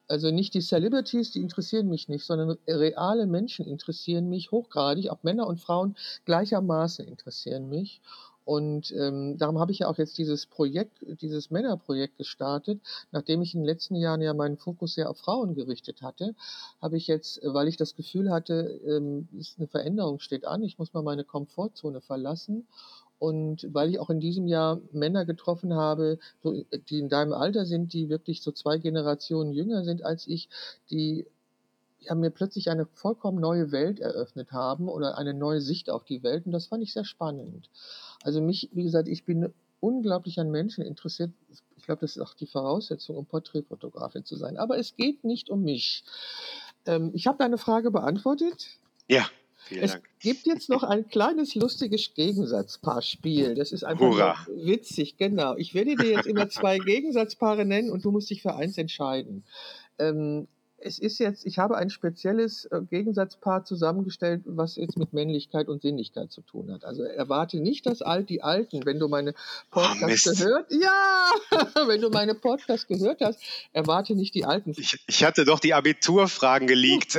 Also nicht die Celebrities, die interessieren mich nicht, sondern reale Menschen interessieren mich hochgradig. Auch Männer und Frauen gleichermaßen interessieren mich. Und ähm, darum habe ich ja auch jetzt dieses Projekt, dieses Männerprojekt gestartet. Nachdem ich in den letzten Jahren ja meinen Fokus sehr auf Frauen gerichtet hatte, habe ich jetzt, weil ich das Gefühl hatte, ähm, eine Veränderung steht an, ich muss mal meine Komfortzone verlassen und weil ich auch in diesem Jahr Männer getroffen habe, die in deinem Alter sind, die wirklich so zwei Generationen jünger sind als ich, die ja, mir plötzlich eine vollkommen neue Welt eröffnet haben oder eine neue Sicht auf die Welt. Und das fand ich sehr spannend. Also mich, wie gesagt, ich bin unglaublich an Menschen interessiert. Ich glaube, das ist auch die Voraussetzung, um Porträtfotografin zu sein. Aber es geht nicht um mich. Ähm, ich habe deine Frage beantwortet. Ja. Vielen es Dank. gibt jetzt noch ein kleines lustiges Gegensatzpaarspiel. Das ist einfach Hurra. witzig, genau. Ich werde dir jetzt immer zwei Gegensatzpaare nennen und du musst dich für eins entscheiden. Ähm, es ist jetzt, ich habe ein spezielles äh, Gegensatzpaar zusammengestellt, was jetzt mit Männlichkeit und Sinnlichkeit zu tun hat. Also erwarte nicht das Alt, die Alten. Wenn du meine Podcast oh, gehört, ja, wenn du meine Podcast gehört hast, erwarte nicht die Alten. Ich, ich hatte doch die Abiturfragen geleakt.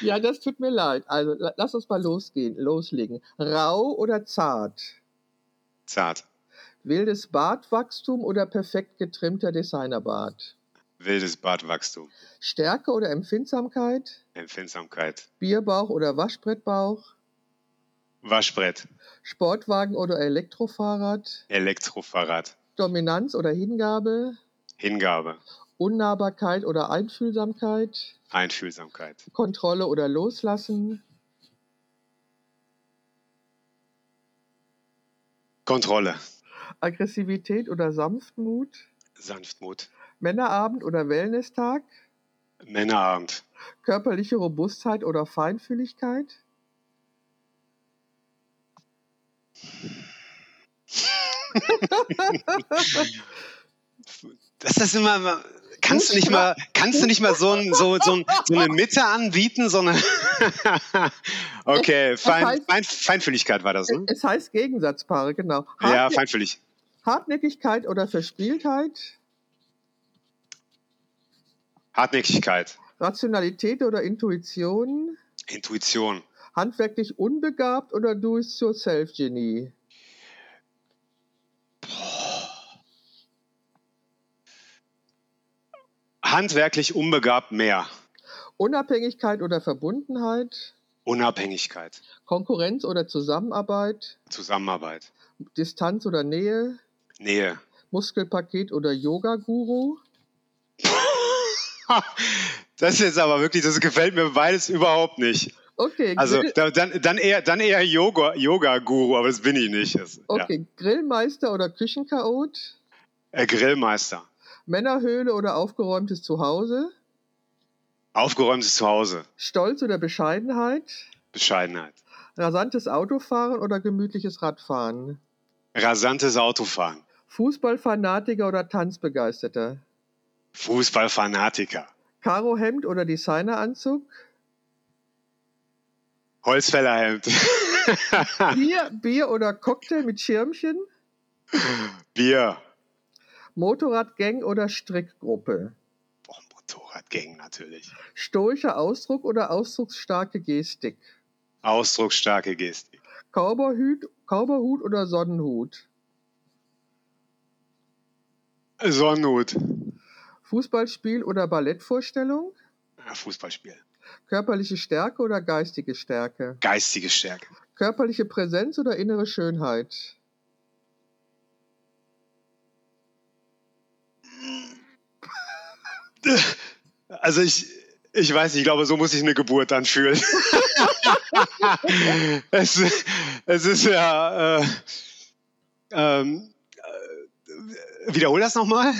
ja, das tut mir leid. Also lass uns mal losgehen, loslegen. Rau oder zart? Zart. Wildes Bartwachstum oder perfekt getrimmter Designerbart? Wildes Bartwachstum. Stärke oder Empfindsamkeit? Empfindsamkeit. Bierbauch oder Waschbrettbauch? Waschbrett. Sportwagen oder Elektrofahrrad? Elektrofahrrad. Dominanz oder Hingabe? Hingabe. Unnahbarkeit oder Einfühlsamkeit? Einfühlsamkeit. Kontrolle oder Loslassen? Kontrolle. Aggressivität oder Sanftmut? Sanftmut. Männerabend oder Wellnesstag? Männerabend. Körperliche Robustheit oder Feinfühligkeit? das ist immer, kannst du nicht mal, kannst du nicht mal so, ein, so, so, ein, so eine Mitte anbieten, so eine okay, Fein, heißt, Fein, Feinfühligkeit war das, ne? Es heißt Gegensatzpaare, genau. Hartnäck ja, feinfühlig. Hartnäckigkeit oder Verspieltheit? Hartnäckigkeit. Rationalität oder Intuition? Intuition. Handwerklich unbegabt oder Do-it-yourself-Genie? Handwerklich unbegabt mehr. Unabhängigkeit oder Verbundenheit? Unabhängigkeit. Konkurrenz oder Zusammenarbeit? Zusammenarbeit. Distanz oder Nähe? Nähe. Muskelpaket oder Yoga-Guru? Das ist jetzt aber wirklich, das gefällt mir beides überhaupt nicht. Okay. Also dann, dann eher, dann eher Yoga, Yoga-Guru, aber das bin ich nicht. Das, okay, ja. Grillmeister oder Küchenchaot? Äh, Grillmeister. Männerhöhle oder aufgeräumtes Zuhause? Aufgeräumtes Zuhause. Stolz oder Bescheidenheit? Bescheidenheit. Rasantes Autofahren oder gemütliches Radfahren? Rasantes Autofahren. Fußballfanatiker oder Tanzbegeisterter? Fußballfanatiker. Karohemd oder Designeranzug? Holzfällerhemd. Bier, Bier oder Cocktail mit Schirmchen? Bier. Motorradgang oder Strickgruppe? Boah, Motorradgang natürlich. Stoischer Ausdruck oder ausdrucksstarke Gestik? Ausdrucksstarke Gestik. Cowboyhut, Cowboyhut oder Sonnenhut? Sonnenhut. Fußballspiel oder Ballettvorstellung? Ja, Fußballspiel. Körperliche Stärke oder geistige Stärke? Geistige Stärke. Körperliche Präsenz oder innere Schönheit? Also ich, ich weiß nicht, ich glaube, so muss sich eine Geburt anfühlen. es, es ist ja. Äh, ähm, äh, wiederhol das nochmal.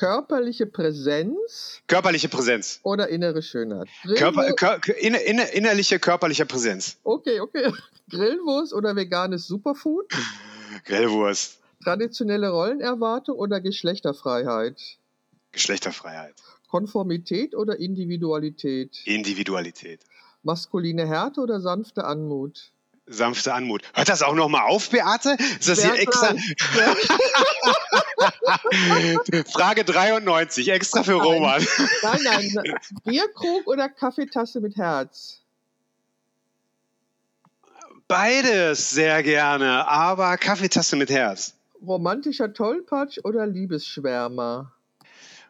Körperliche Präsenz. Körperliche Präsenz. Oder innere Schönheit. Körper, kör, inner, inner, innerliche körperliche Präsenz. Okay, okay. Grillwurst oder veganes Superfood? Grillwurst. Traditionelle Rollenerwartung oder Geschlechterfreiheit? Geschlechterfreiheit. Konformität oder Individualität? Individualität. Maskuline Härte oder sanfte Anmut? Sanfte Anmut. Hört das auch nochmal auf, Beate? Ist das Sehr hier extra? Frage 93, extra für nein. Roman. Nein, nein. Bierkrug oder Kaffeetasse mit Herz? Beides sehr gerne, aber Kaffeetasse mit Herz. Romantischer Tollpatsch oder Liebesschwärmer?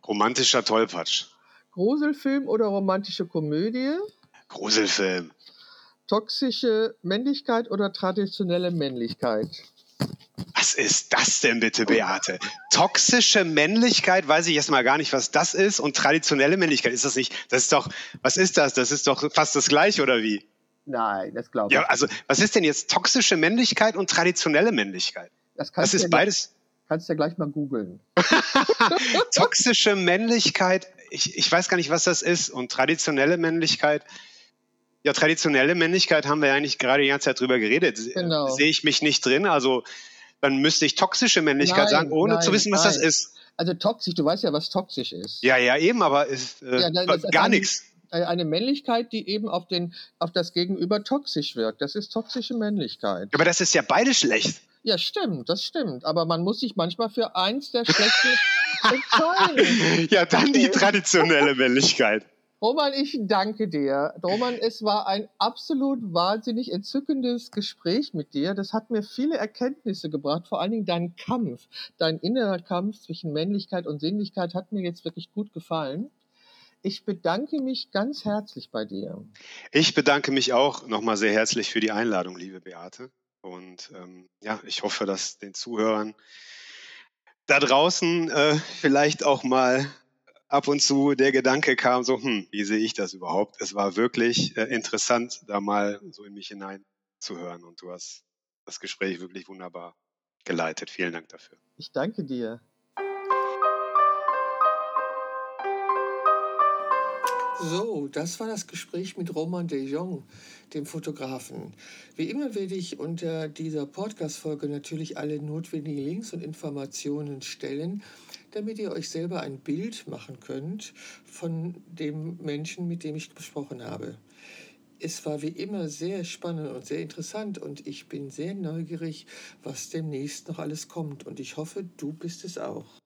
Romantischer Tollpatsch. Gruselfilm oder romantische Komödie? Gruselfilm. Toxische Männlichkeit oder traditionelle Männlichkeit? Was ist das denn bitte, Beate? Toxische Männlichkeit, weiß ich erstmal gar nicht, was das ist. Und traditionelle Männlichkeit, ist das nicht, das ist doch, was ist das? Das ist doch fast das gleiche, oder wie? Nein, das glaube ich. Ja, also, was ist denn jetzt toxische Männlichkeit und traditionelle Männlichkeit? Das, das ist beides. Kannst du ja gleich mal googeln. Toxische Männlichkeit, ich, ich weiß gar nicht, was das ist. Und traditionelle Männlichkeit, ja, traditionelle Männlichkeit haben wir ja eigentlich gerade die ganze Zeit drüber geredet. Genau. Sehe ich mich nicht drin. Also dann müsste ich toxische Männlichkeit nein, sagen, ohne nein, zu wissen, was nein. das ist. Also toxisch, du weißt ja, was toxisch ist. Ja, ja, eben, aber ist, äh, ja, gar nichts. Eine Männlichkeit, die eben auf, den, auf das Gegenüber toxisch wirkt. Das ist toxische Männlichkeit. Aber das ist ja beide schlecht. Ja, stimmt, das stimmt. Aber man muss sich manchmal für eins der schlechten entscheiden. Ja, dann die traditionelle Männlichkeit. Roman, ich danke dir. Roman, es war ein absolut wahnsinnig entzückendes Gespräch mit dir. Das hat mir viele Erkenntnisse gebracht, vor allen Dingen dein Kampf, dein innerer Kampf zwischen Männlichkeit und Sinnlichkeit hat mir jetzt wirklich gut gefallen. Ich bedanke mich ganz herzlich bei dir. Ich bedanke mich auch nochmal sehr herzlich für die Einladung, liebe Beate. Und ähm, ja, ich hoffe, dass den Zuhörern da draußen äh, vielleicht auch mal ab und zu der Gedanke kam, so, hm, wie sehe ich das überhaupt? Es war wirklich äh, interessant, da mal so in mich hineinzuhören. Und du hast das Gespräch wirklich wunderbar geleitet. Vielen Dank dafür. Ich danke dir. So, das war das Gespräch mit Roman de Jong, dem Fotografen. Wie immer werde ich unter dieser Podcast-Folge natürlich alle notwendigen Links und Informationen stellen, damit ihr euch selber ein Bild machen könnt von dem Menschen, mit dem ich gesprochen habe. Es war wie immer sehr spannend und sehr interessant und ich bin sehr neugierig, was demnächst noch alles kommt und ich hoffe, du bist es auch.